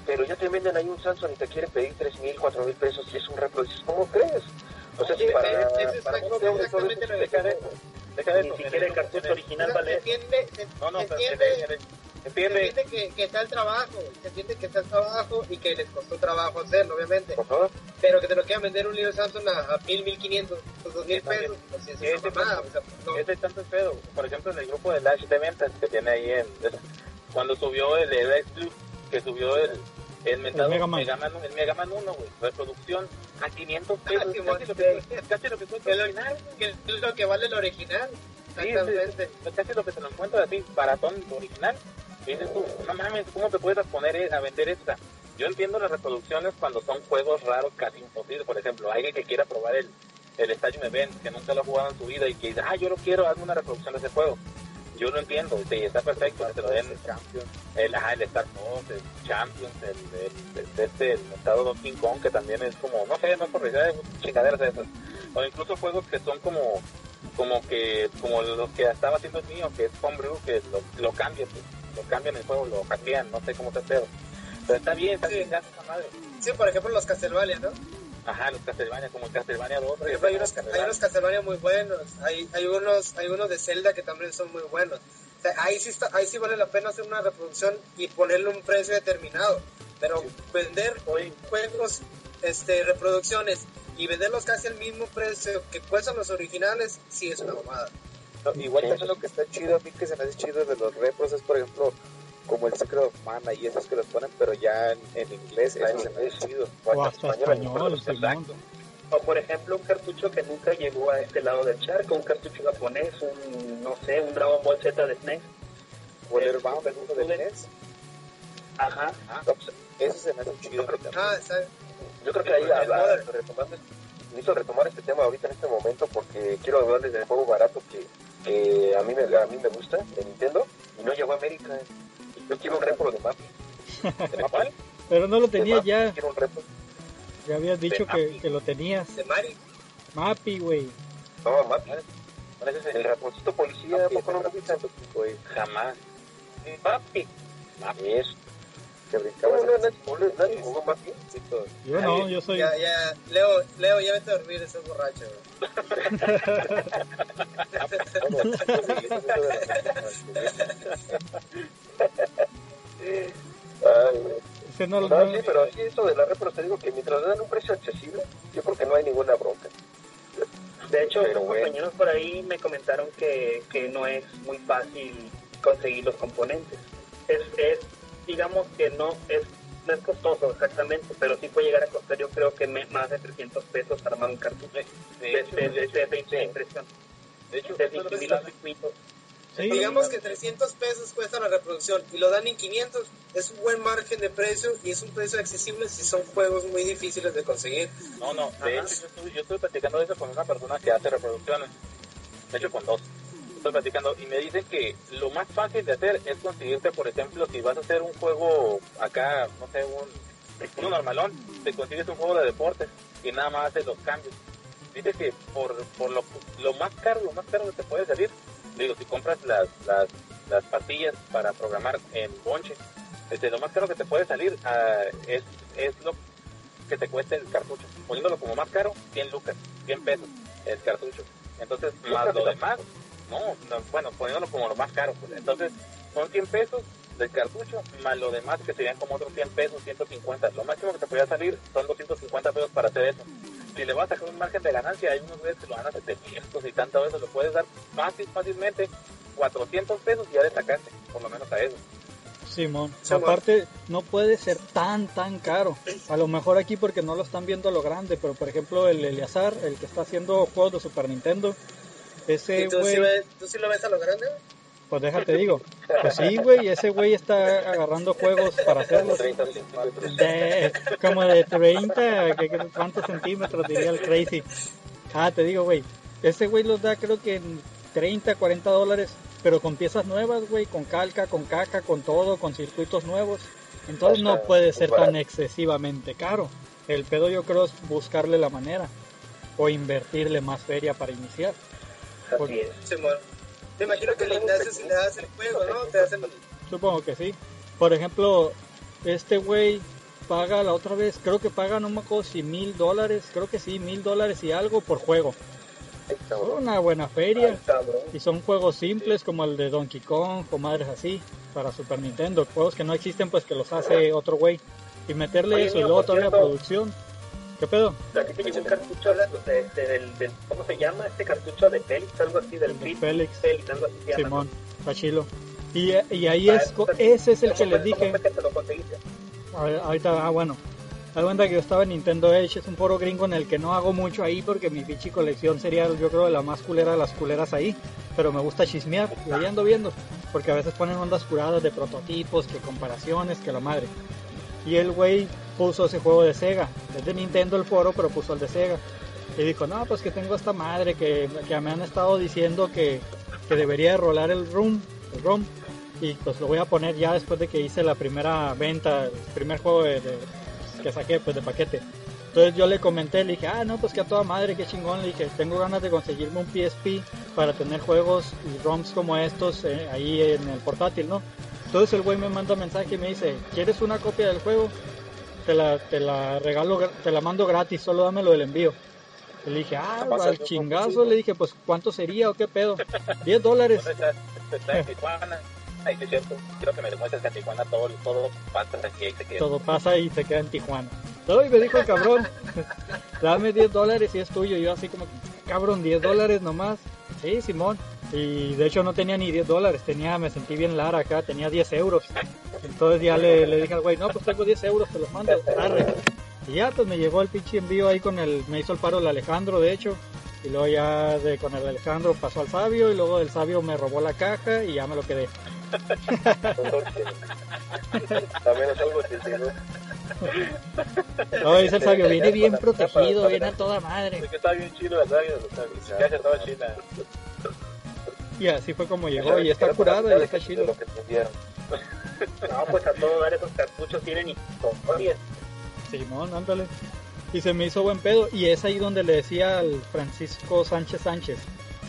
pero ya te venden ahí un Samsung y te quieren pedir tres mil, cuatro mil pesos y es un repro, dices, ¿cómo crees? O sea, Sí, para, es- es para exactamente lo deja de- Deja de Ni siquiera el cartucho original Se vale. entiende, se, No, no, se entiende, se entiende. que, que está el trabajo, se entiende que está el trabajo y que les costó trabajo hacerlo, obviamente. Ajá. Pero que te lo quieran vender un libro Samsung a, a mil, mil quinientos, dos mil pesos, pues es una mamada, o sea, no. Ese tanto pedo. Por ejemplo, en el grupo de Lash de ventas que tiene ahí en. Cuando subió el Evex Club, que subió el. El, mentado Mega Man. Mega Man, el Mega Man 1, güey, reproducción a 500 pesos, Ah, sí, casi, lo que, casi lo que cuesta Que el lo, original. que es lo que vale el original, Sí, exactamente. sí, casi lo que te lo encuentras así, baratón original. Y dices tú, no mames, ¿cómo te puedes poner e- a vender esta? Yo entiendo las reproducciones cuando son juegos raros, casi imposibles. Por ejemplo, alguien que quiera probar el, el Stadium Event, que nunca lo ha jugado en su vida y que dice, ah, yo lo quiero, hazme una reproducción de ese juego. Yo lo entiendo, sí, está perfecto, te lo el, el Star Fox, el Champions, el, el, este, el estado Donkey Kong, que también es como, no sé, no por chingaderas de esas. O incluso juegos que son como, como que, como los que estaba haciendo el mío, que es Homebrew, que lo, lo cambian, lo cambian el juego, lo hackean, no sé cómo se pedo. Pero está bien, está Sí. bien, esa madre. Sí, por ejemplo, los Castlevania, ¿no? Ajá, los Castlevania, como el Castlevania 2. Por ejemplo, hay unos, hay unos Castlevania muy buenos, hay, hay unos hay unos de Zelda que también son muy buenos. O sea, ahí sí está, ahí sí vale la pena hacer una reproducción y ponerle un precio determinado, pero vender hoy juegos, este, reproducciones y venderlos casi al mismo precio que cuestan los originales, sí es una mamada. No, igual también lo que está chido, a mí que se me hace chido de los repros es, por ejemplo, como el Secret of Mana y esos que los ponen, pero ya en, en inglés, Ah, eso en se me inglés. chido. O hasta español. O por ejemplo, un cartucho que nunca llegó a este lado del charco, un cartucho japonés, un, no sé, un Dragon Ball Z de SNES. O el Airbound, el uno de NES, Ajá. no, pues, eso se me hace chido. Ah, ¿sabes? Yo creo que ahí El habla- Modern. retomando, necesito retomar este tema ahorita en este momento porque quiero hablarles del juego barato que, que a mí me a mí me gusta de Nintendo y no llegó a América Yo quiero un repro de Mappy. ¿De Mapal? Pero no lo De tenías Mappy, ya. Quiero un repro. Ya habías dicho que, que lo tenías. De Mari. Mappy, güey. No, Mappy. ¿Cuál es ese? El ratoncito policía, ¿a poco no lo viste? Güey, Jamás. papi. Es. Que No, brincaba. no, nadie jugó- nadie jugó Mappy. Yo no, yo soy. Ya, ya, Leo, Leo, ya vete a dormir, estás borracho. güey. Ay, güey. Ese no, No, no- sí, pero sí, eso de la repro, te digo que mientras le dan un precio accesible, yo creo que no hay ninguna bronca. De hecho, Pero bueno. compañeros por ahí me comentaron que, que no es muy fácil conseguir los componentes. Es, es digamos que no es, no es costoso exactamente, pero sí puede llegar a costar yo creo que me- más de 300 pesos armar un cartucho de, De, de, de, de, de- de impresión, de hecho, de circuitos. sí, Digamos que 300 pesos cuesta la reproducción y lo dan en 500. Es un buen margen de precio y es un precio accesible si son juegos muy difíciles de conseguir. No, no, de Ajá. hecho yo estuve, yo estuve platicando de eso con una persona que hace reproducciones, de hecho con dos. Estoy platicando y me dicen que lo más fácil de hacer es conseguirte, por ejemplo, si vas a hacer un juego acá, no sé, un, uno normalón, te consigues un juego de deportes y nada más haces los cambios. Dice que por, por lo, lo más caro, lo más caro que te puede salir, digo, si compras las, las, las pastillas para programar en bonche, este, lo más caro que te puede salir ah, es, es lo que te cueste el cartucho. Poniéndolo como más caro, 100 lucas, 100 pesos el cartucho. Entonces, más lo demás, no, no, bueno, poniéndolo como lo más caro, pues entonces son 100 pesos del cartucho, más lo demás que serían como otros 100 pesos, 150. Lo máximo que te podría salir son 250 pesos para hacer eso. Si le vas a sacar un margen de ganancia, hay unos veces que lo dan a 700 y tanto eso, lo puedes dar fácil, fácilmente 400 pesos y ya le sacaste, por lo menos a eso. Simón. Aparte, no puede ser tan, tan caro. A lo mejor aquí porque no lo están viendo a lo grande, pero por ejemplo, el Eleazar, el que está haciendo juegos de Super Nintendo, ese ¿Y tú, sí güey, ves- tú sí lo ves a lo grande? güey? pues déjate digo, pues sí, güey, ese güey está agarrando juegos para hacerlos. 30 centímetros. De, como de 30, que- que- ¿cuántos centímetros diría el Crazy? Ah, te digo, güey, ese güey los da creo que en 30, 40 dólares, pero con piezas nuevas, güey, con calca, con caca, con todo, con circuitos nuevos. Entonces no puede ser tan excesivamente caro. El pedo yo creo es buscarle la manera o invertirle más feria para iniciar. Así es. Simón. Me imagino que el Ignacio si le das el juego, ¿no? Te hacen Supongo que sí. Por ejemplo, este güey paga la otra vez, creo que paga, no me acuerdo si mil dólares, creo que sí, mil dólares y algo por juego. Ay. Una buena feria. Ay. Y son juegos simples como el de Donkey Kong o madres así, para Super Nintendo. Juegos que no existen, pues que los hace otro güey. Y meterle Oye, eso y luego todavía cierto. producción. ¿Qué pedo? A ti te un cartucho de, de- de- del, del- ¿cómo se llama? Este cartucho de Félix, algo así, del El de Fit Félix. Félix, algo así se. Simón, está chilo. Y, y ahí Ah, es, ese es el ¿cómo que les dije. ¿Cómo fue que te lo conseguiste? A ver, ahorita, ah, bueno. Haz cuenta que yo estaba en Nintendo Edge, es un foro gringo en el que no hago mucho ahí porque mi pinche colección sería, yo creo, la más culera de las culeras ahí. Pero me gusta chismear, y ahí ando viendo. Porque a veces ponen ondas curadas de prototipos, que comparaciones, que la madre. Y el güey puso ese juego de Sega. Es de Nintendo el foro, pero puso el de Sega. Y dijo, no, pues que tengo esta madre que, que me han estado diciendo que, que debería de rolar el ROM, el ROM. Y pues lo voy a poner ya después de que hice la primera venta, el primer juego de, de- que saqué pues de paquete. Entonces yo le comenté, le dije, ah, no, pues que a toda madre, qué chingón. Le dije, tengo ganas de conseguirme un PSP para tener juegos y ROMs como estos eh, ahí en el portátil, ¿no? Entonces el güey me manda mensaje y me dice, ¿quieres una copia del juego? Te la, te la regalo, te la mando gratis, solo dámelo del envío. Y le dije, ah, al chingazo, le dije, pues ¿cuánto sería o qué pedo? <laughs> 10 dólares. Está, está en Tijuana. Ay, sí, es cierto. Quiero que me demuestres que en Tijuana todo, todo pasa aquí. Se queda. todo pasa y se queda en Tijuana. No, y me dijo el cabrón, <laughs> dame 10 dólares y es tuyo. Yo así como, cabrón, 10 dólares nomás. Sí, Simón. Y de hecho no tenía ni 10 dólares, tenía, me sentí bien lara acá, tenía 10 euros. Entonces ya le, dije al güey, no, pues tengo 10 euros, te los mando, arre. Y ya pues me llegó el pinche envío ahí con el, me hizo el paro el Alejandro de hecho. Y luego ya de, con el Alejandro pasó al sabio y luego el sabio me robó la caja y ya me lo quedé. También es algo. No, dice el sabio, viene bien protegido, viene a toda madre. Es que está bien chido, ¿verdad? Ya se estaba chila. Y así fue como llegó y está curado y está chido. No, pues a todo dar esos cartuchos tienen historias. Simón, ándale. Y se me hizo buen pedo. Y es ahí donde le decía al Francisco Sánchez Sánchez.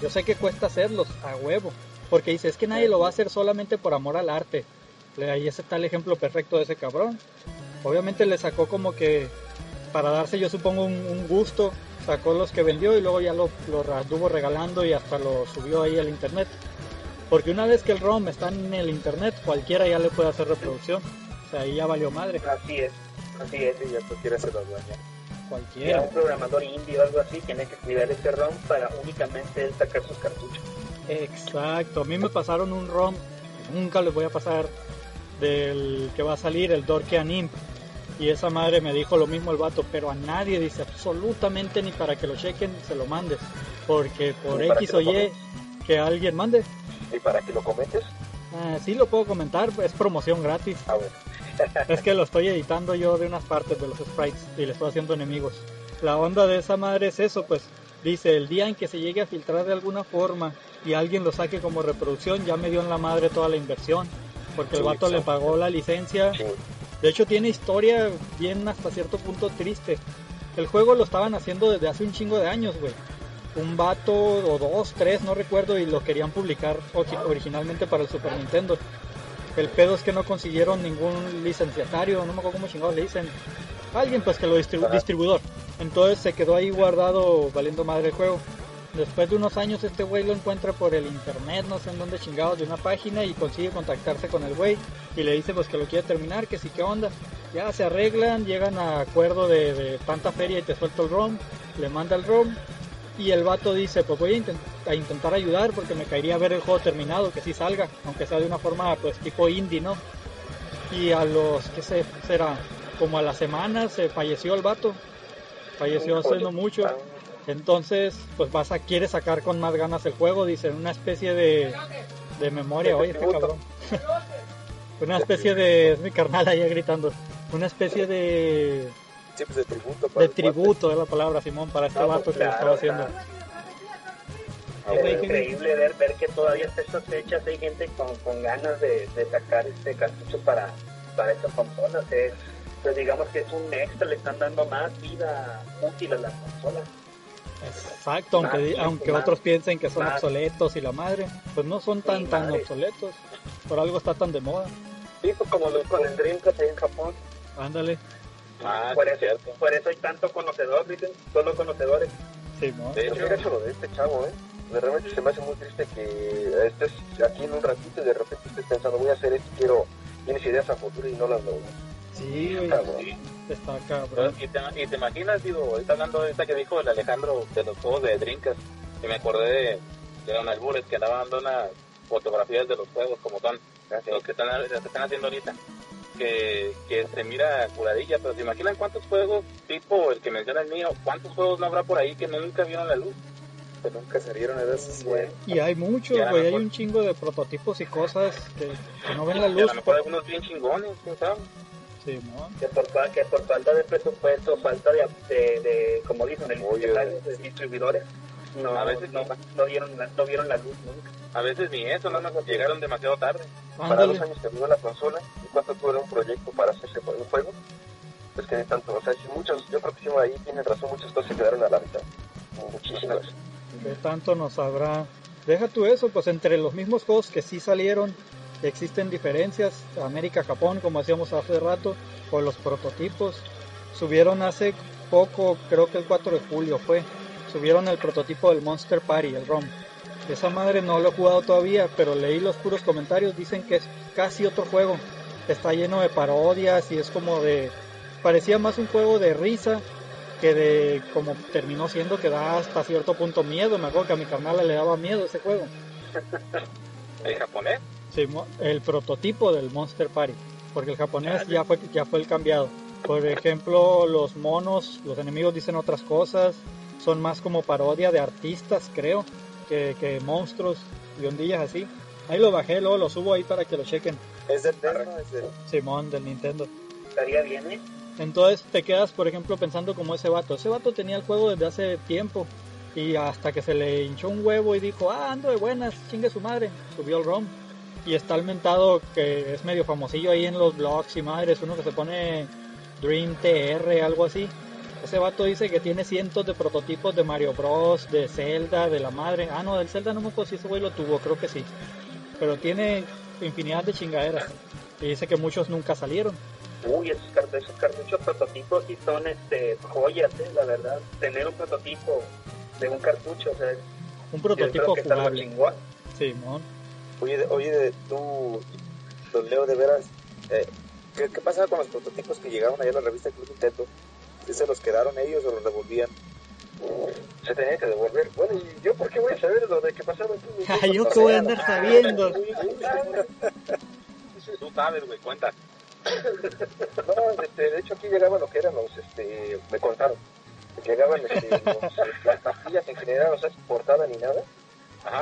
Yo sé que cuesta hacerlos, a huevo. Porque dice, es que nadie lo va a hacer solamente por amor al arte. Le- Ahí ese está el ejemplo perfecto de ese cabrón. Obviamente le sacó como que, para darse yo supongo un, un gusto, sacó los que vendió y luego ya lo, lo regalando y hasta lo subió ahí al internet. Porque una vez que el ROM está en el internet, cualquiera ya le puede hacer reproducción. O sea, ahí ya valió madre. Así es, así es. Y ya cualquiera se lo dueña. Ya Cualquiera. un programador indie o algo así tiene que activar ese ROM para únicamente él sacar sus cartuchos. Exacto, a mí me pasaron un ROM, nunca les voy a pasar, del que va a salir, el Dorkean Imp. Y esa madre me dijo lo mismo el vato, pero a nadie dice absolutamente ni para que lo chequen se lo mandes. Porque por X que o Y que alguien mande. Y para que lo comentes, Ah, sí lo puedo comentar, es promoción gratis. a ver, <laughs> Es que lo estoy editando yo de unas partes de los sprites y le estoy haciendo enemigos. La onda de esa madre es eso, pues dice, el día en que se llegue a filtrar de alguna forma y alguien lo saque como reproducción, ya me dio en la madre toda la inversión. Porque el Sí, vato le pagó la licencia. De hecho tiene historia bien hasta cierto punto triste. El juego lo estaban haciendo desde hace un chingo de años, güey. Un vato o dos, tres, no recuerdo, y lo querían publicar ori- originalmente para el Super Nintendo. El pedo es que no consiguieron ningún licenciatario, no me acuerdo cómo chingados le dicen. Alguien pues que lo distribu- distribuidor. Entonces se quedó ahí guardado valiendo madre el juego. Después de unos años este güey lo encuentra por el internet, no sé en dónde chingados, de una página y consigue contactarse con el güey y le dice pues que lo quiere terminar, que sí, qué onda. Ya se arreglan, llegan a acuerdo de, de tanta feria y te suelto el ROM, le manda el ROM y el vato dice pues voy a, intent- a intentar ayudar porque me caería ver el juego terminado, que sí salga, aunque sea de una forma pues tipo indie, ¿no? Y a los, ¿qué se, será? Como a la semana se falleció el vato, falleció hace no mucho. Entonces, pues vas a, quiere sacar con más ganas el juego, dice, una especie de, de memoria, oye, este cabrón. <laughs> una especie de, es mi carnal ahí gritando, una especie de, Sí, pues de tributo. para de tributo, es la palabra, Simón, para este No, vato pues que lo estaba haciendo. Ah, Es bueno. increíble ver, ver que todavía hasta estas fechas hay gente con, con ganas de, de sacar este cartucho para, para estas consolas. Es, pues digamos que es un extra, le están dando más vida útil a las consolas. Exacto, aunque, otros piensen que son obsoletos y la madre, pues no son tan Sí, tan madre. obsoletos, por algo está tan de moda. Sí, pues como lo- con el Dreamcast ahí en Japón. Ándale, Ah, por, sí, eso, cierto. por eso hay tanto conocedor, dicen, solo conocedores. Simón. De Yo hecho, lo de este chavo, ¿eh? De repente se me hace muy triste que estés aquí en un ratito y de repente estés pensando, voy a hacer esto, quiero, tienes ideas a futuro y no las logras. Sí, güey, Cabrón. está cabrón. Y te, y te imaginas, digo, ahorita hablando de esta que dijo el Alejandro de los juegos de Drinkas, y me acordé de, de Don Albures que andaba dando unas fotografías de los juegos como son, los que están, los que están haciendo ahorita, que, que se mira curadilla, pero se imaginan cuántos juegos, tipo el que menciona el mío, cuántos juegos no habrá por ahí que nunca vieron la luz. Que nunca salieron de esos, güey. Y hay muchos, güey, hay un chingo de prototipos y cosas que, que no ven la Y a luz. lo mejor algunos bien chingones, quién sabe. Simón. Que por, que por falta de presupuesto, falta de, de, de como dicen, el Oye. de distribuidores, no, A veces no, sí. no vieron la, no vieron la luz nunca. A veces ni eso, no nos llegaron demasiado tarde. Para los Ándale. años que duró la consola y cuánto dura un proyecto para hacerse un juego, pues que ni tanto, o sea, si muchos, yo creo que sí, ahí tienen razón, muchas cosas se quedaron a la mitad, muchísimas. ¿Qué tanto nos habrá? Deja tú eso, pues entre los mismos juegos que sí salieron, existen diferencias. América, Japón, como hacíamos hace rato, o los prototipos. Subieron hace poco, creo que el 4 de julio fue, subieron el prototipo del Monster Party, el ROM. Esa madre no lo he jugado todavía, pero leí los puros comentarios, dicen que es casi otro juego. Está lleno de parodias y es como de... Parecía más un juego de risa que de como terminó siendo que da hasta cierto punto miedo. Me acuerdo que a mi carnal le daba miedo ese juego. ¿El japonés? Sí, el prototipo del Monster Party, porque el japonés ya fue ya fue el cambiado. Por ejemplo, los monos, los enemigos dicen otras cosas, son más como parodia de artistas, creo, que, que monstruos y ondillas así. Ahí lo bajé, luego lo subo ahí para que lo chequen. Es del Nintendo, es del... Simón del Nintendo. Estaría bien, ¿eh? Entonces te quedas, por ejemplo, pensando como ese vato. Ese vato tenía el juego desde hace tiempo y hasta que se le hinchó un huevo y dijo, ah, ando de buenas, chingue su madre, subió el ROM. Y está el mentado que es medio famosillo ahí en los blogs y madres, uno que se pone Dream TR, algo así. Ese vato dice que tiene cientos de prototipos de Mario Bros, de Zelda, de la madre. Ah, no, del Zelda no me acuerdo si ese güey lo tuvo, creo que sí. Pero tiene infinidad de chingaderas. Y dice que muchos nunca salieron. Uy, esos, cart- esos cartuchos prototipos sí son este, joyas, ¿eh? la verdad. Tener un prototipo de un cartucho, o sea, Un prototipo jugable. Simón. Oye, de- oye, de- tú, don Leo, de veras, eh, ¿qué, ¿qué pasaba con los prototipos que llegaron allá a la revista Club Nintendo? ¿Sí se los quedaron ellos o los devolvían? Se tenía que devolver. Bueno, ¿y yo por qué voy a saber lo de que pasaba en <laughs> tu Ay, yo que voy a andar sabiendo. <laughs> Tú sabes, güey, cuenta. <laughs> No, este, de hecho aquí llegaban lo que eran los, este, me contaron. Llegaban este, los, las pastillas en general, o sea, sin portada ni nada.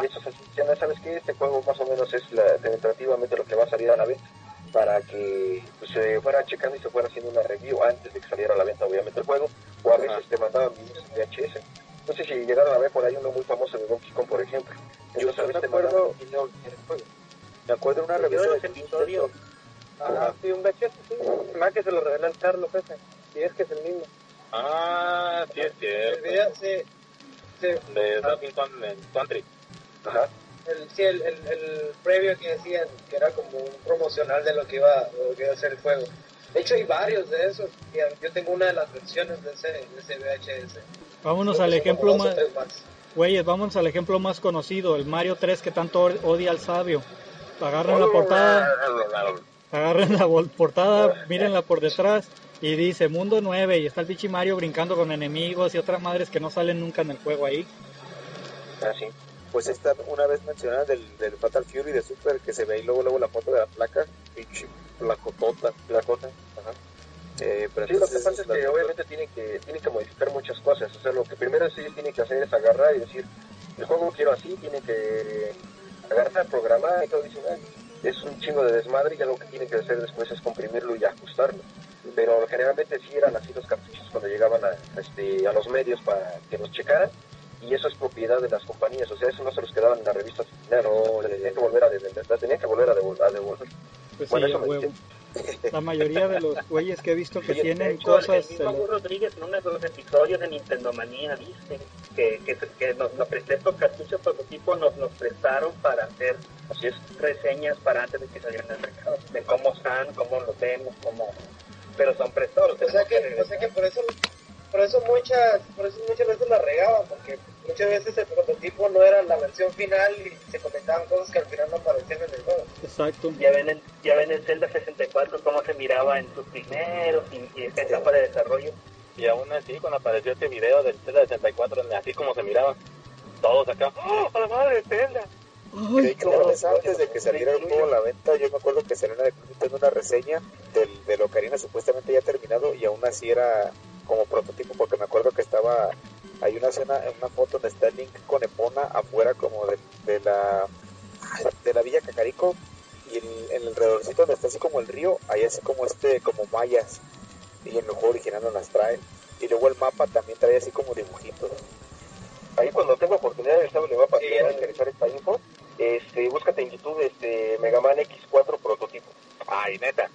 Y eso se decían, "Ah, ¿sabes qué? Este juego más o menos es la, tentativamente lo que va a salir a la venta para que pues, se fuera checando y se fuera haciendo una review antes de que saliera a la venta, obviamente, el juego. O a veces te mandaban videos en VHS. No sé si llegaron a ver por ahí uno muy famoso de Donkey Kong, por ejemplo. Yo Entonces, veces me acuerdo-. Me acuerdo de una Yo revista de los episodios. Ah, sí, un VHS, sí. Más que se lo regaló el Carlos ese. Y es que es el mismo. Ah, sí es cierto. sí, De Donkey Kong Country. Ajá. el, sí, el, el, el previo que decían que era como un promocional de lo que iba, de lo que iba a ser el juego. De hecho, hay varios de esos. y Yo tengo una de las versiones de ese, de ese VHS. Vámonos Creo al ejemplo más, güeyes, vámonos al ejemplo más conocido, el Mario 3 que tanto odia al sabio. Agarran la portada, agarren la portada, mírenla por detrás y dice Mundo 9 y está el pinche Mario brincando con enemigos y otras madres que no salen nunca en el juego ahí. Así. Pues esta una vez mencionada del, del Fatal Fury de Super que se ve ahí luego luego la foto de la placa, pinche placotota, placota. Ajá. Eh, pero Sí, lo que pasa es que obviamente tienen que, tienen que modificar muchas cosas. O sea, lo que primero sí tienen que hacer es agarrar y decir, el juego quiero así, tienen que agarrar, programar y todo. Dicen, "Ay, es un chingo de desmadre y ya lo que tienen que hacer después es comprimirlo y ajustarlo. Pero generalmente sí eran así los cartuchos cuando llegaban a, este, a los medios para que los checaran. Y eso es propiedad de las compañías, o sea, eso no se los quedaban en las revistas, no, se tenían que volver a devolver, tenían que volver a devol- a devolver. Pues Bueno, sí, eso me huevo. La mayoría de los güeyes que he visto que Oye, tienen hecho, cosas... El se mismo los- Rodríguez en uno de los episodios de Nintendo Manía dice que, que, que nos, nos presté estos cartuchos prototipos, nos los prestaron para hacer Así es. reseñas para antes de que salieran al mercado, de cómo están, cómo los vemos, cómo... Pero son prestados. O sea que, o sea que por eso, por eso muchas, por eso muchas veces la regaban, porque muchas veces el prototipo no era la versión final y se comentaban cosas que al final no aparecían en el juego. Exacto. Ya ven, el, ya ven el Zelda 64 cómo se miraba en sus primeros y, y etapa de desarrollo. Y aún así, cuando apareció este video del Zelda 64, así como se miraba, todos acá, ¡Oh, a la madre, Zelda! De un mes antes de que saliera el juego a la venta, yo me acuerdo que salió en la de una reseña del, de lo que Ocarina supuestamente ya terminado y aún así era como prototipo porque me acuerdo que estaba, hay una escena, una foto donde está Link con Epona afuera como de, de la de la Villa Cacarico y en, en el alrededorcito donde está así como el río, hay así como este, como mayas y en el juego original no las traen y luego el mapa también trae así como dibujitos. Ahí cuando tengo oportunidad de estar le va a Sí, a sí. interesar esta info. Este, búscate en YouTube este Mega Man X4 prototipo. Ay, neta.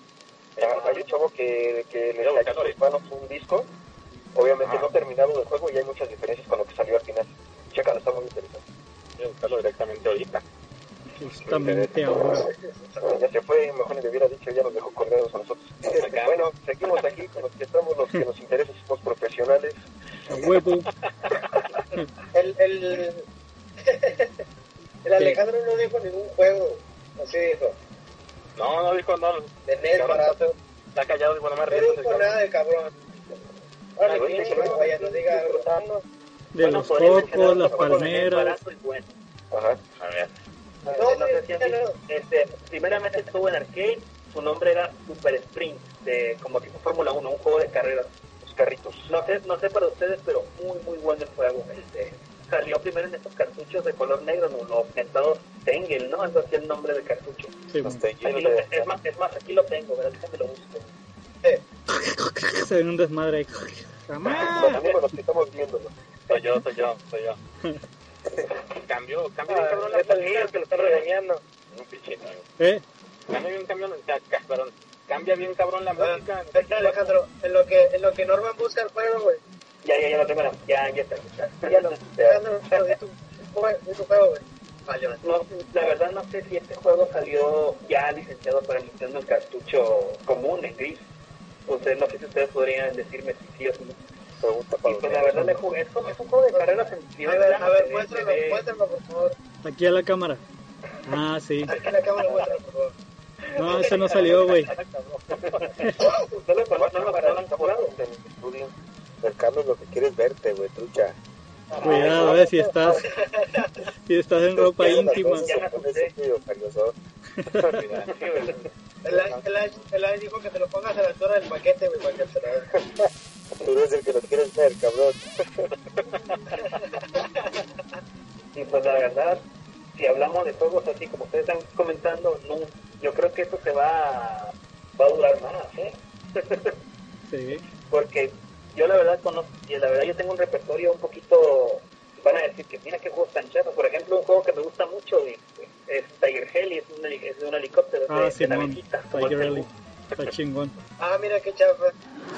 Ah, hay un chavo que, que le en manos un disco, obviamente Ah. no terminado del juego y hay muchas diferencias con lo que salió al final. Chécalo, está muy interesante. Voy a buscarlo directamente ahorita. Justamente ahora. Ya se fue, mejor ni le hubiera dicho, ya nos dejó colgados a nosotros. Bueno, seguimos aquí con los que estamos, los que nos interesa, somos profesionales. A huevo. El, el, <laughs> el Alejandro no dijo ningún juego, así dijo, No, no dijo, no. de barato. Está callado y bueno, más No dijo nada de cabrón. De los cocos, las palmeras. barato y bueno. Ajá. A ver. No, Este, no sé si han no, no. visto, este, primeramente estuvo en arcade, su nombre era Super Sprint, de, como tipo Fórmula 1, un juego de carreras. Los carritos. No sé, no sé para ustedes, pero muy muy bueno el juego. Este, salió primero en estos cartuchos de color negro, ¿no? los mentados Tengel, ¿no? Algo así el nombre del cartucho. Sí, bueno. Lo- es, más, es más, aquí lo tengo, ¿verdad? Déjame lo busco. <laughs> Se ven un desmadre ahí. Amigos los que estamos viendo. Soy yo, soy yo, soy yo. Cambió, cambió, Ah, cabrón, es el niño que lo está regañando. un pinche. ¿Eh? Cambia bien cabrón, cambia bien cabrón la Ah, música. Alejandro, en lo que, en lo que Norman busca el juego, güey. Ya, ya, ya lo tengo, ya, ya está. Ya, Ya lo, Alejandro, di tu, juego, güey. No, la verdad no sé si este juego salió ya licenciado para Nintendo en cartucho común, en gris. Ustedes, no sé si ustedes podrían decirme si sí o si no. Pregunta Y para pues la verdad le jugué, es, como- es un juego de carreras en A ver, a ver, muéstralo, muéstralo, por favor. Aquí a la cámara. Ah, sí. Aquí la cámara, muéstralo, por favor. No, ese no salió, güey. No lo conozco, no lo el Carlos lo que quiere es verte, güey, trucha. Cuidado, eh, si estás, si estás en ropa íntima. cosas se el Ash dijo que te lo pongas a la altura del paquete, güey, para que se lo <laughs> Tú eres el que lo quieres ver, cabrón. <laughs> Y pues la verdad, si hablamos de juegos así como ustedes están comentando, no, yo creo que esto se va, va a durar más, ¿eh? <laughs> Sí. Porque yo la verdad conozco, y la verdad yo tengo un repertorio un poquito, van a decir que mira qué juegos tan chatos. Por ejemplo, un juego que me gusta mucho es, es Tiger Heli, es un, heli- es de un helicóptero, Ah, de, de navecita, como Tiger el Lily. Está chingón. <laughs> Ah, mira qué chafa.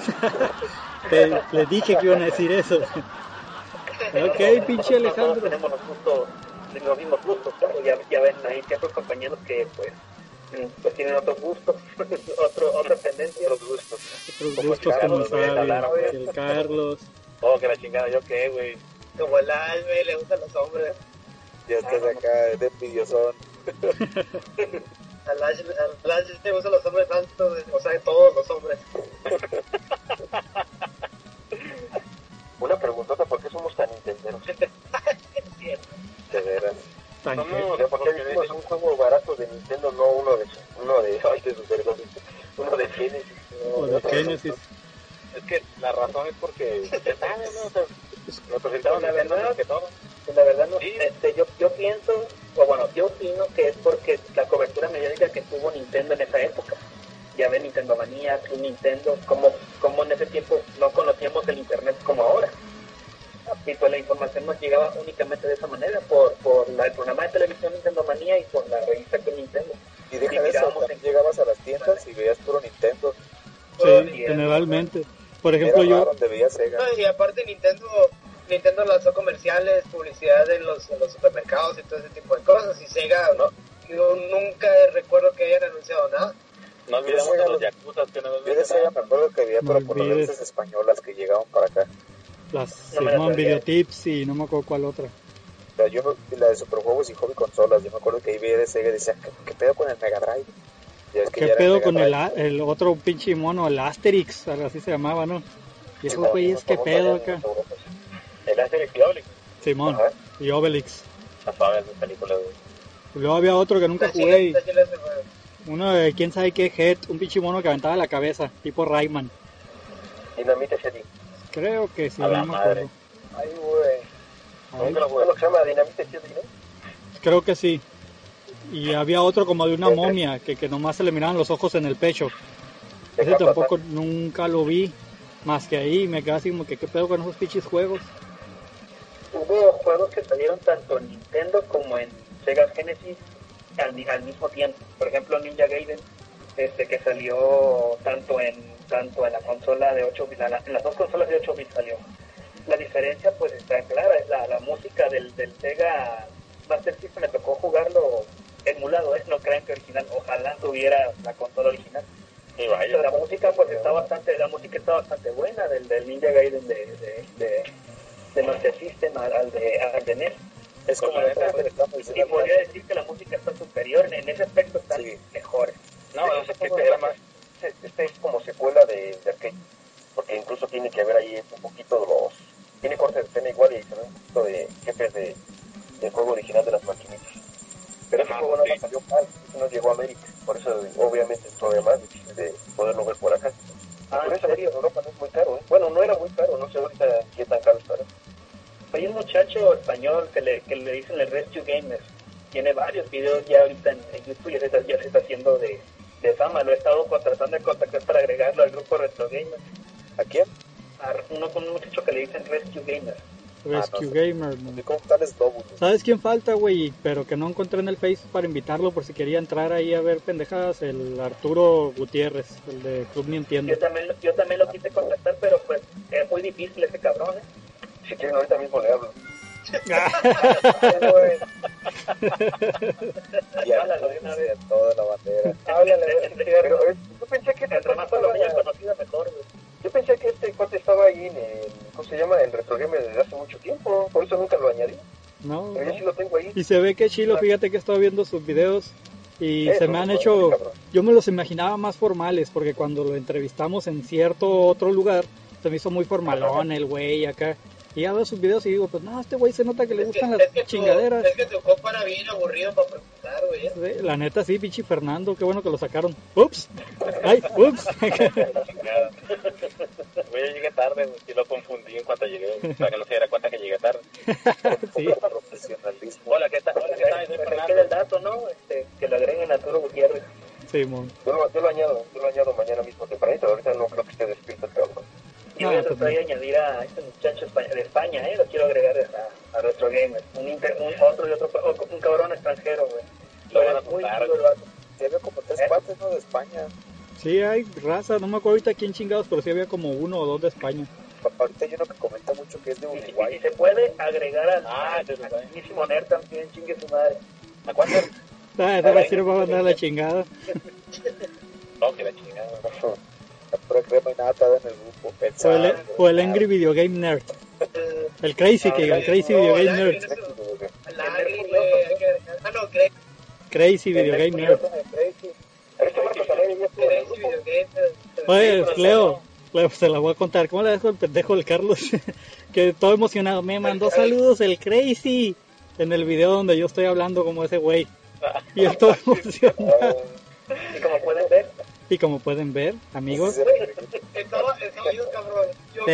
<laughs> Te, les dije que iban a decir eso. <laughs> Ok, pinche todos Alejandro. tenemos los gustos, los mismos gustos, claro. Ya, ya ven, hay ciertos compañeros que pues, mm, pues tienen otros gustos, otro, otras tendencias. Otros gustos. Otros gustos como que el Carlos. Oh, que la chingada, ¿yo qué, güey? Como el Ash, güey, le gustan los hombres. Ya estás acá de envidiosón. <laughs> Al Ash, al Ash le gustan los hombres güey, o sea, todos los hombres. <laughs> Una preguntota, ¿por qué somos tan intenderos? <laughs> De veras. Tanque. Somos- O sea, ¿por qué elegimos un juego barato de Nintendo, no uno de, uno de, ay, de Super uno de Genesis? O de Genesis. Es que la razón es porque, saben, ¿no? La verdad- más que todo. La verdad no Sí. este, yo, yo pienso, o bueno, yo opino que es porque la cobertura mediática que tuvo Nintendo en esa época. Ya ven Nintendo Manía, Club Nintendo, como, como en ese tiempo no conocíamos el internet como ahora. Y pues la información nos llegaba únicamente de esa manera, por, por la- el programa de televisión Nintendo Manía y por la revista Club Nintendo. Y deja Y de eso, en- llegabas a las tiendas y veías puro Nintendo. Sí, generalmente. Por ejemplo, yo. No, y aparte Nintendo, Nintendo lanzó comerciales, publicidad en los, en los supermercados y todo ese tipo de cosas. Y Sega, no, yo nunca recuerdo que hayan anunciado nada. No olvidemos a los Yakuza que no Yo de Sega me acuerdo que No pero por las revistas españolas que llegaban para acá. las No la. Videotips y no me acuerdo cuál otra. Sea, yo la de Superjuegos y Hobby Consolas, yo me acuerdo que ahí veía de Sega y decía, ¿qué, qué pedo con el Mega Drive? Ya es que ¿Qué ya pedo con el, el otro pinche mono, el Asterix? algo Así se llamaba, ¿no? Y esos güeyes, ¿qué pedo acá? El Asterix y Obelix. Simón Ajá. y Obelix. Películas. Y luego había otro que nunca jugué. y. Uno de quién sabe qué Head, un pinche mono que aventaba la cabeza, tipo Rayman. Dinamite City. Creo que sí, A no me acuerdo. Ay, güey. ¿Cómo se llama? Dinamite City, ¿no? creo que sí. Y había otro como de una momia que, que nomás se le miraban los ojos en el pecho. Ese tampoco nunca lo vi. Más que ahí me quedé así como que qué pedo con esos pinches juegos. Hubo juegos que salieron tanto en Nintendo como en Sega Genesis al, al mismo tiempo. Por ejemplo, Ninja Gaiden, este que salió tanto en tanto en la consola de 8 bits, en las dos consolas de 8 bits salió. La diferencia pues está clara, es la, la música del, del Sega Master System, me tocó jugarlo emulado, ¿eh? no crean que original, ojalá tuviera la consola original. Y vaya. la música pues está bastante la música está bastante buena del, del Ninja Gaiden de, de, de, de Master System al, al de al de NES Es como la neta, y podría decir que la música está superior en ese aspecto están Sí. mejores No, no sé Este qué juego te era más. Este, este es como secuela de, de arcade. Porque incluso tiene que haber ahí un poquito de los. Tiene cortes de escena igual y se ve un poquito de jefes de, del juego original de las maquinitas. Pero ese juego no sí. salió mal, no llegó a América. Por eso, obviamente, es todavía más difícil de poderlo ver por acá. ah, por eso en Europa no es muy caro. ¿eh? Bueno, no era muy caro, no sé ahorita qué tan caro estará. hay un muchacho español que le, que le dicen el Rescue Gamers tiene varios videos ya ahorita en, en YouTube ya se está, ya se está haciendo de, de fama lo he estado con- tratando de contactar para agregarlo al grupo Retro Gamers ¿A quién? a uno con un muchacho que le dicen Rescue Gamers Rescue no Gamer. ¿Y man. cómo tal es Globus? ¿Sabes quién falta, güey? Pero que no encontré en el Face para invitarlo por si quería entrar ahí a ver pendejadas. El Arturo Gutiérrez, el de Club Nintendo. Yo también, yo también lo quise contactar, pero pues es muy difícil ese cabrón, ¿eh? Si quieren, ahorita mismo le hablo. Y Háblalo de una vez. toda la bandera. Yo pensé que entre cuate más lo estaba, conocido mejor, güey. Yo pensé que este cuate estaba ahí en el, ¿cómo se llama? En Retro Gamer desde hace mucho tiempo, por eso nunca lo añadí. No, Pero yo sí lo tengo ahí. Y se ve que Chilo, fíjate que he estado viendo sus videos y Eso, se me han hecho, yo me los imaginaba más formales porque cuando lo entrevistamos en cierto otro lugar se me hizo muy formalón el güey acá. Y ya veo sus videos y digo, pues no, este güey se nota que le gustan las tu- chingaderas. es que tu compa era bien aburrido para preguntar, güey. Sí, La neta sí, pinche Fernando, qué bueno que lo sacaron. Ups, ay, ups. <laughs> Güey, yo llegué tarde, güey, y lo confundí en cuanto llegué, para que no se diera cuenta que llegué tarde. <laughs> sí. Profesionalismo. Hola, ¿qué tal? Hola, ¿qué tal? Soy es que Fernando. el dato, ¿no? Este, que lo agreguen a Arturo Gutiérrez. Simón. Yo lo, yo lo añado, yo lo añado mañana mismo tempranito, ahorita no Y No, voy a tratar de añadir a este muchacho de España, ¿eh? Lo quiero agregar a, a Retro Gamer. Un, inter- un otro y otro, un cabrón extranjero, güey. Lo van Pero a es muy juntar, chido el vato. Sí, había como tres ¿Eh? cuates, ¿no? De España. Sí, hay raza, no me acuerdo ahorita quién chingados, pero sí había como uno o dos de España. Ahorita hay uno que comenta mucho que es de Y, y Uruguay. si se puede agregar al Ah, de mismísimo Nerd también, chingue su madre. ¿A cuánto? <laughs> Ah, esa va a ser para mandar la chingada. <laughs> No, que la chingada. La pura crema y en el grupo. O el, o el Angry Video Game Nerd. El Crazy, que el Crazy Video Game Nerd. Ah, no, Crazy Crazy Video Game Nerd. Oye, Leo, Leo, se la voy a contar. ¿Cómo le dejo el pendejo del Carlos? <laughs> que todo emocionado. Me mandó saludos el Crazy en el video donde yo estoy hablando como ese güey. Y todo <laughs> emocionado. Y como pueden ver, Y como pueden ver, amigos, <laughs> Estaba, estaba yo, cabrón. Yo, no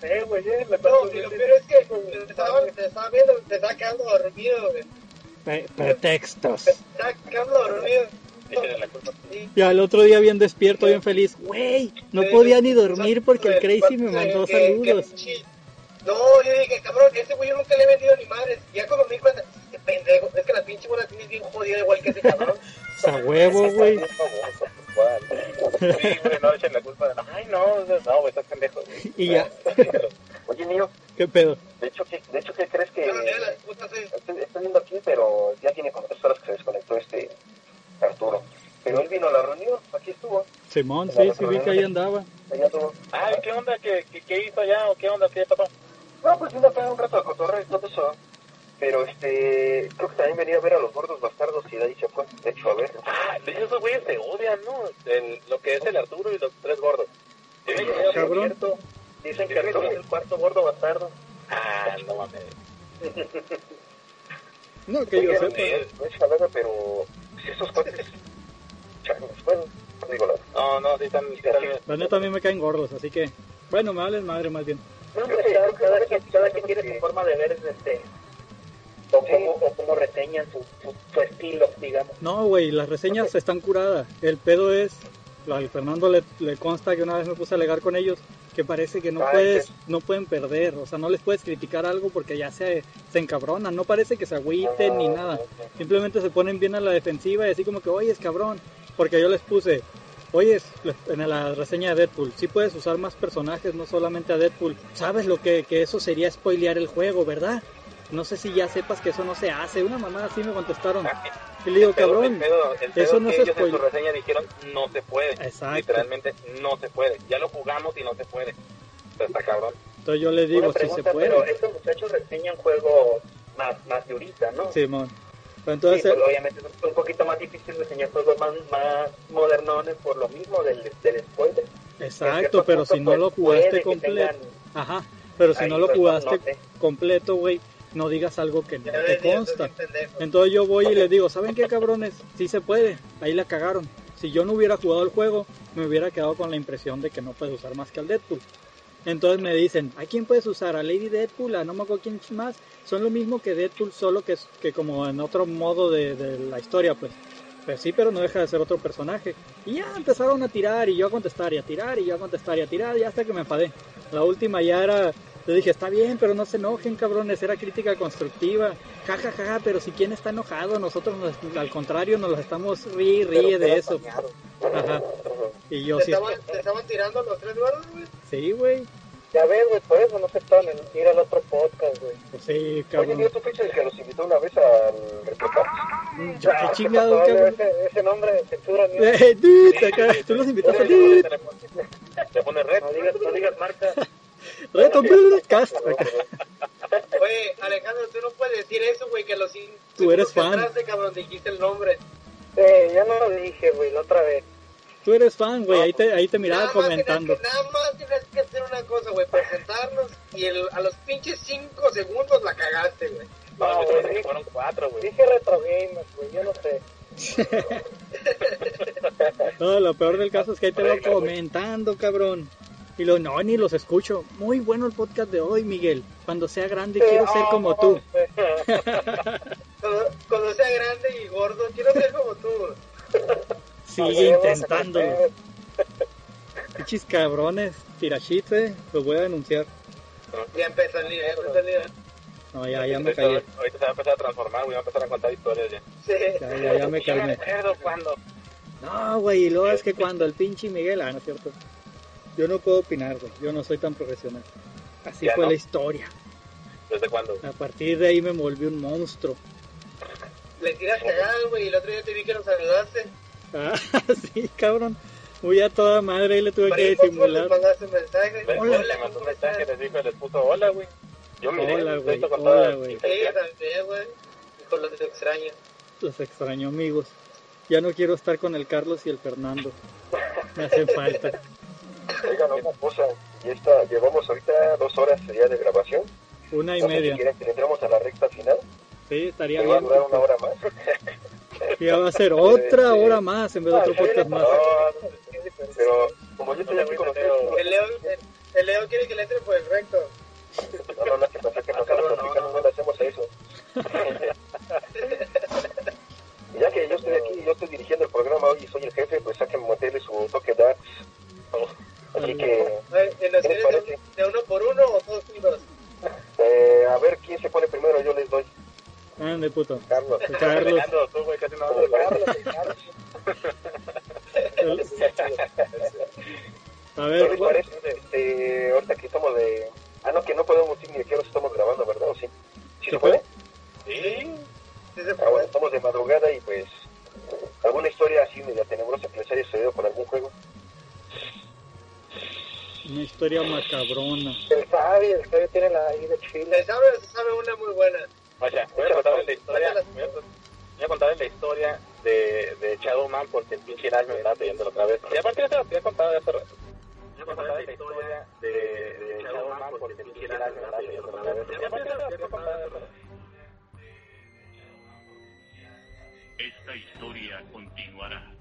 sé, güey, eh, me no, y lo peor es que te estaba, te estaba viendo, te estaba quedando dormido, güey. pre- pretextos. Te estaba quedando dormido. Y al otro día bien despierto, bien feliz. Güey, no podía ni dormir porque el Crazy me mandó saludos. No, yo dije, cabrón, ese güey yo nunca le he vendido ni madres. Y ya cuando me di cuenta, este pendejo, es que la pinche bola tiene bien jodida igual que ese cabrón. <laughs> Sea, huevo, güey. Sí, güey, no echen la culpa. Ay, no, no, güey, estás pendejo. güey. Y ya. Oye, niño, ¿Qué pedo? de hecho, ¿qué, de hecho, ¿qué crees que...? Estoy, estoy viendo aquí, pero ya tiene como tres horas que se desconectó este Arturo. Pero él vino a la reunión, aquí estuvo, Simón, sí, sí vi que ahí andaba. estuvo. Ay, ¿qué onda? ¿Qué, qué, qué hizo allá o qué onda? ¿Qué pasó? No, pues vino a pegar un rato de cotorreo y todo eso. Pero este, creo que también venía a ver a los gordos bastardos y fue. De hecho, a ver. Ah, de hecho, esos güeyes se odian, ¿no? El- lo que es el Arturo y los tres gordos. Oye, güey. cabrón. cierto, Dicen que Arturo es el cuarto gordo bastardo. Ah, no mames. <laughs> No, que yo sepa. no es jalada, pero si esos cuates. changos, bueno, no digo. No, no, sí están... sí están La neta a mí me caen gordos, así que... Bueno, me valen madre más bien. No, pues, cada, cada quien, cada quien tiene su forma de ver este, o cómo, o cómo reseñan su, su, su estilo, digamos. No, güey, las reseñas están curadas. El pedo es... Al Fernando le, le consta que una vez me puse a alegar con ellos que parece que no Ay, puedes, que- no pueden perder, o sea, no les puedes criticar algo porque ya se, se encabronan, no parece que se agüiten ni nada, simplemente se ponen bien a la defensiva y así como que, oye, es cabrón, porque yo les puse, oye, en la reseña de Deadpool, sí puedes usar más personajes, no solamente a Deadpool, sabes lo que, que eso sería spoilear el juego, ¿verdad? No sé si ya sepas que eso no se hace, una mamá así me contestaron, y le digo, pedo- cabrón, el pedo- el pedo eso es no que se ellos en su reseña dijeron no se puede. Exacto. Literalmente no se puede. Ya lo jugamos y no se puede. Pero está cabrón. entonces yo les digo, Una si pregunta, se puede. pero estos muchachos reseñan juegos más, más de ahorita, ¿no? Simón. Pero Sí, entonces, pues, obviamente es un poquito más difícil reseñar juegos más, más modernones por lo mismo del, del spoiler. Exacto, pero punto, si no pues, lo jugaste completo, tengan ajá, pero si ahí no lo jugaste no sé. completo, güey, no digas algo que no te consta. Entonces yo voy y les digo, ¿saben qué cabrones? Sí se puede, ahí la cagaron. Si yo no hubiera jugado el juego, me hubiera quedado con la impresión de que no puedes usar más que al Deadpool. Entonces me dicen, ¿a quién puedes usar? ¿A Lady Deadpool? ¿A no me acuerdo quién más? Son lo mismo que Deadpool, solo que, es- que como en otro modo de, de la historia, pues. Pues sí, pero no deja de ser otro personaje. Y ya empezaron a tirar y yo a contestar y a tirar y yo a contestar y a tirar, y hasta que me enfadé. La última ya era, Yo dije, está bien, pero no se enojen, cabrones, era crítica constructiva. Ja, ja, ja, pero si quién está enojado, nosotros nos- al contrario nos los estamos ríe ríe de eso. Ajá. Y yo ¿Te sí, estaban, te estaban tirando los tres gordos, güey? sí, güey. Ya ves, güey, por eso no se estaban en ir al otro podcast, güey. Pues sí, Oye, cabrón. tío, ¿tú el que los invitó una vez al reportaje? Yo, qué chingado, pasó, cabrón. Ese, ese nombre de censura, ¿no? Eh, <laughs> dude, acá, tú los invitaste, dude. Le pone red. No digas, no digas marca. Reto, cast. Oye, Alejandro, tú no puedes decir eso, güey, que los cinco Tú eres fan. entraste, cabrón, dijiste el nombre. Eh, ya no lo dije, güey, la otra vez. Tú eres fan, güey, ahí te, ahí te miraba Nada comentando. que- nada más tienes que hacer una cosa, güey, presentarnos y el- a los pinches cinco segundos la cagaste, güey. No, No, dije- fueron cuatro, güey. Dije retro gamers, güey, yo no sé. <laughs> No, lo peor del caso es que ahí te lo comentando, cabrón. Y lo no, ni los escucho. Muy bueno el podcast de hoy, Miguel. Cuando sea grande quiero ser como tú. <laughs> Cuando, cuando sea grande y gordo, quiero ser como tú. Sigue intentándolo. Pichis cabrones, tirachite, los voy a denunciar. Ya empezó el día, ya empezó el día. No, ya, ya me callé. Ahorita se va a empezar a transformar. Va a empezar a contar historias ya. Sí. Ya, ya, ya me calmé. No, güey, y luego es que cuando el pinche Miguel, ah, no es cierto. Yo no puedo opinar, güey. Yo no soy tan profesional. Así Ya fue no. la historia. ¿Desde cuándo? A partir de ahí me volví un monstruo. Le tiras cagadas, güey, y el otro día te vi que nos saludaste. Ah, <laughs> sí, cabrón. Muy a toda madre, ahí le tuve que disimular. Les mandaste un mensaje. Le Hola. le mandó un mensaje, les dijo, les puso hola, güey. Yo miré Hola, güey, hola, güey. Sí, también, güey. Con los extraños. Los extraño, amigos. Ya no quiero estar con el Carlos y el Fernando. Me hacen falta. Oigan, una cosa, y esta, llevamos ahorita dos horas ya de grabación. Una y No sé si media. quieren que le entremos a la recta final. Sí, estaría Que va a bien. durar una hora más. Ya va a ser otra hora más en vez de otro podcast más. No, pero como yo estoy aquí con ustedes, El Leo, el, el Leo quiere que le entre por el recto. no, no, no, que pasa que nosotros los mexicanos no le hacemos eso. Y ya que yo estoy aquí, yo estoy dirigiendo el programa hoy y soy el jefe, pues sáquenme meterle su toque darks. Así que, Ay, ¿En los ¿Qué les quieres parece? de, de uno por uno o todos unidos? eh, a ver quién se pone primero, yo les doy. Ande, puto. <laughs> Carlos. Carlos. Tú, güey, casi no. Carlos, Carlos. <laughs> A ¿Qué ver, parece? Este, ahorita que estamos de... Ah, no, que no podemos decir ni de qué hora estamos grabando, ¿verdad? ¿O sí? ¿Sí se puede? Sí. Sí se Ah, bueno, estamos de madrugada y pues... ¿Alguna historia así media tenebrosa que les haya sucedido con algún juego? Una historia macabrona. El Fabi, el Fabi tiene la I de Chile. Se sabe, se sabe una muy buena. O sea, voy a contarles la historia. Voy a, voy a contarles la historia de, de Shadowman porque el pinche me pidiendo otra vez. Y aparte ya se lo había contado de hace rato. Voy a contarles la historia de, de Shadowman porque el pinche me estaba pidiendo la otra vez. Y aparte ya se lo había contado de hace rato. Esta historia continuará.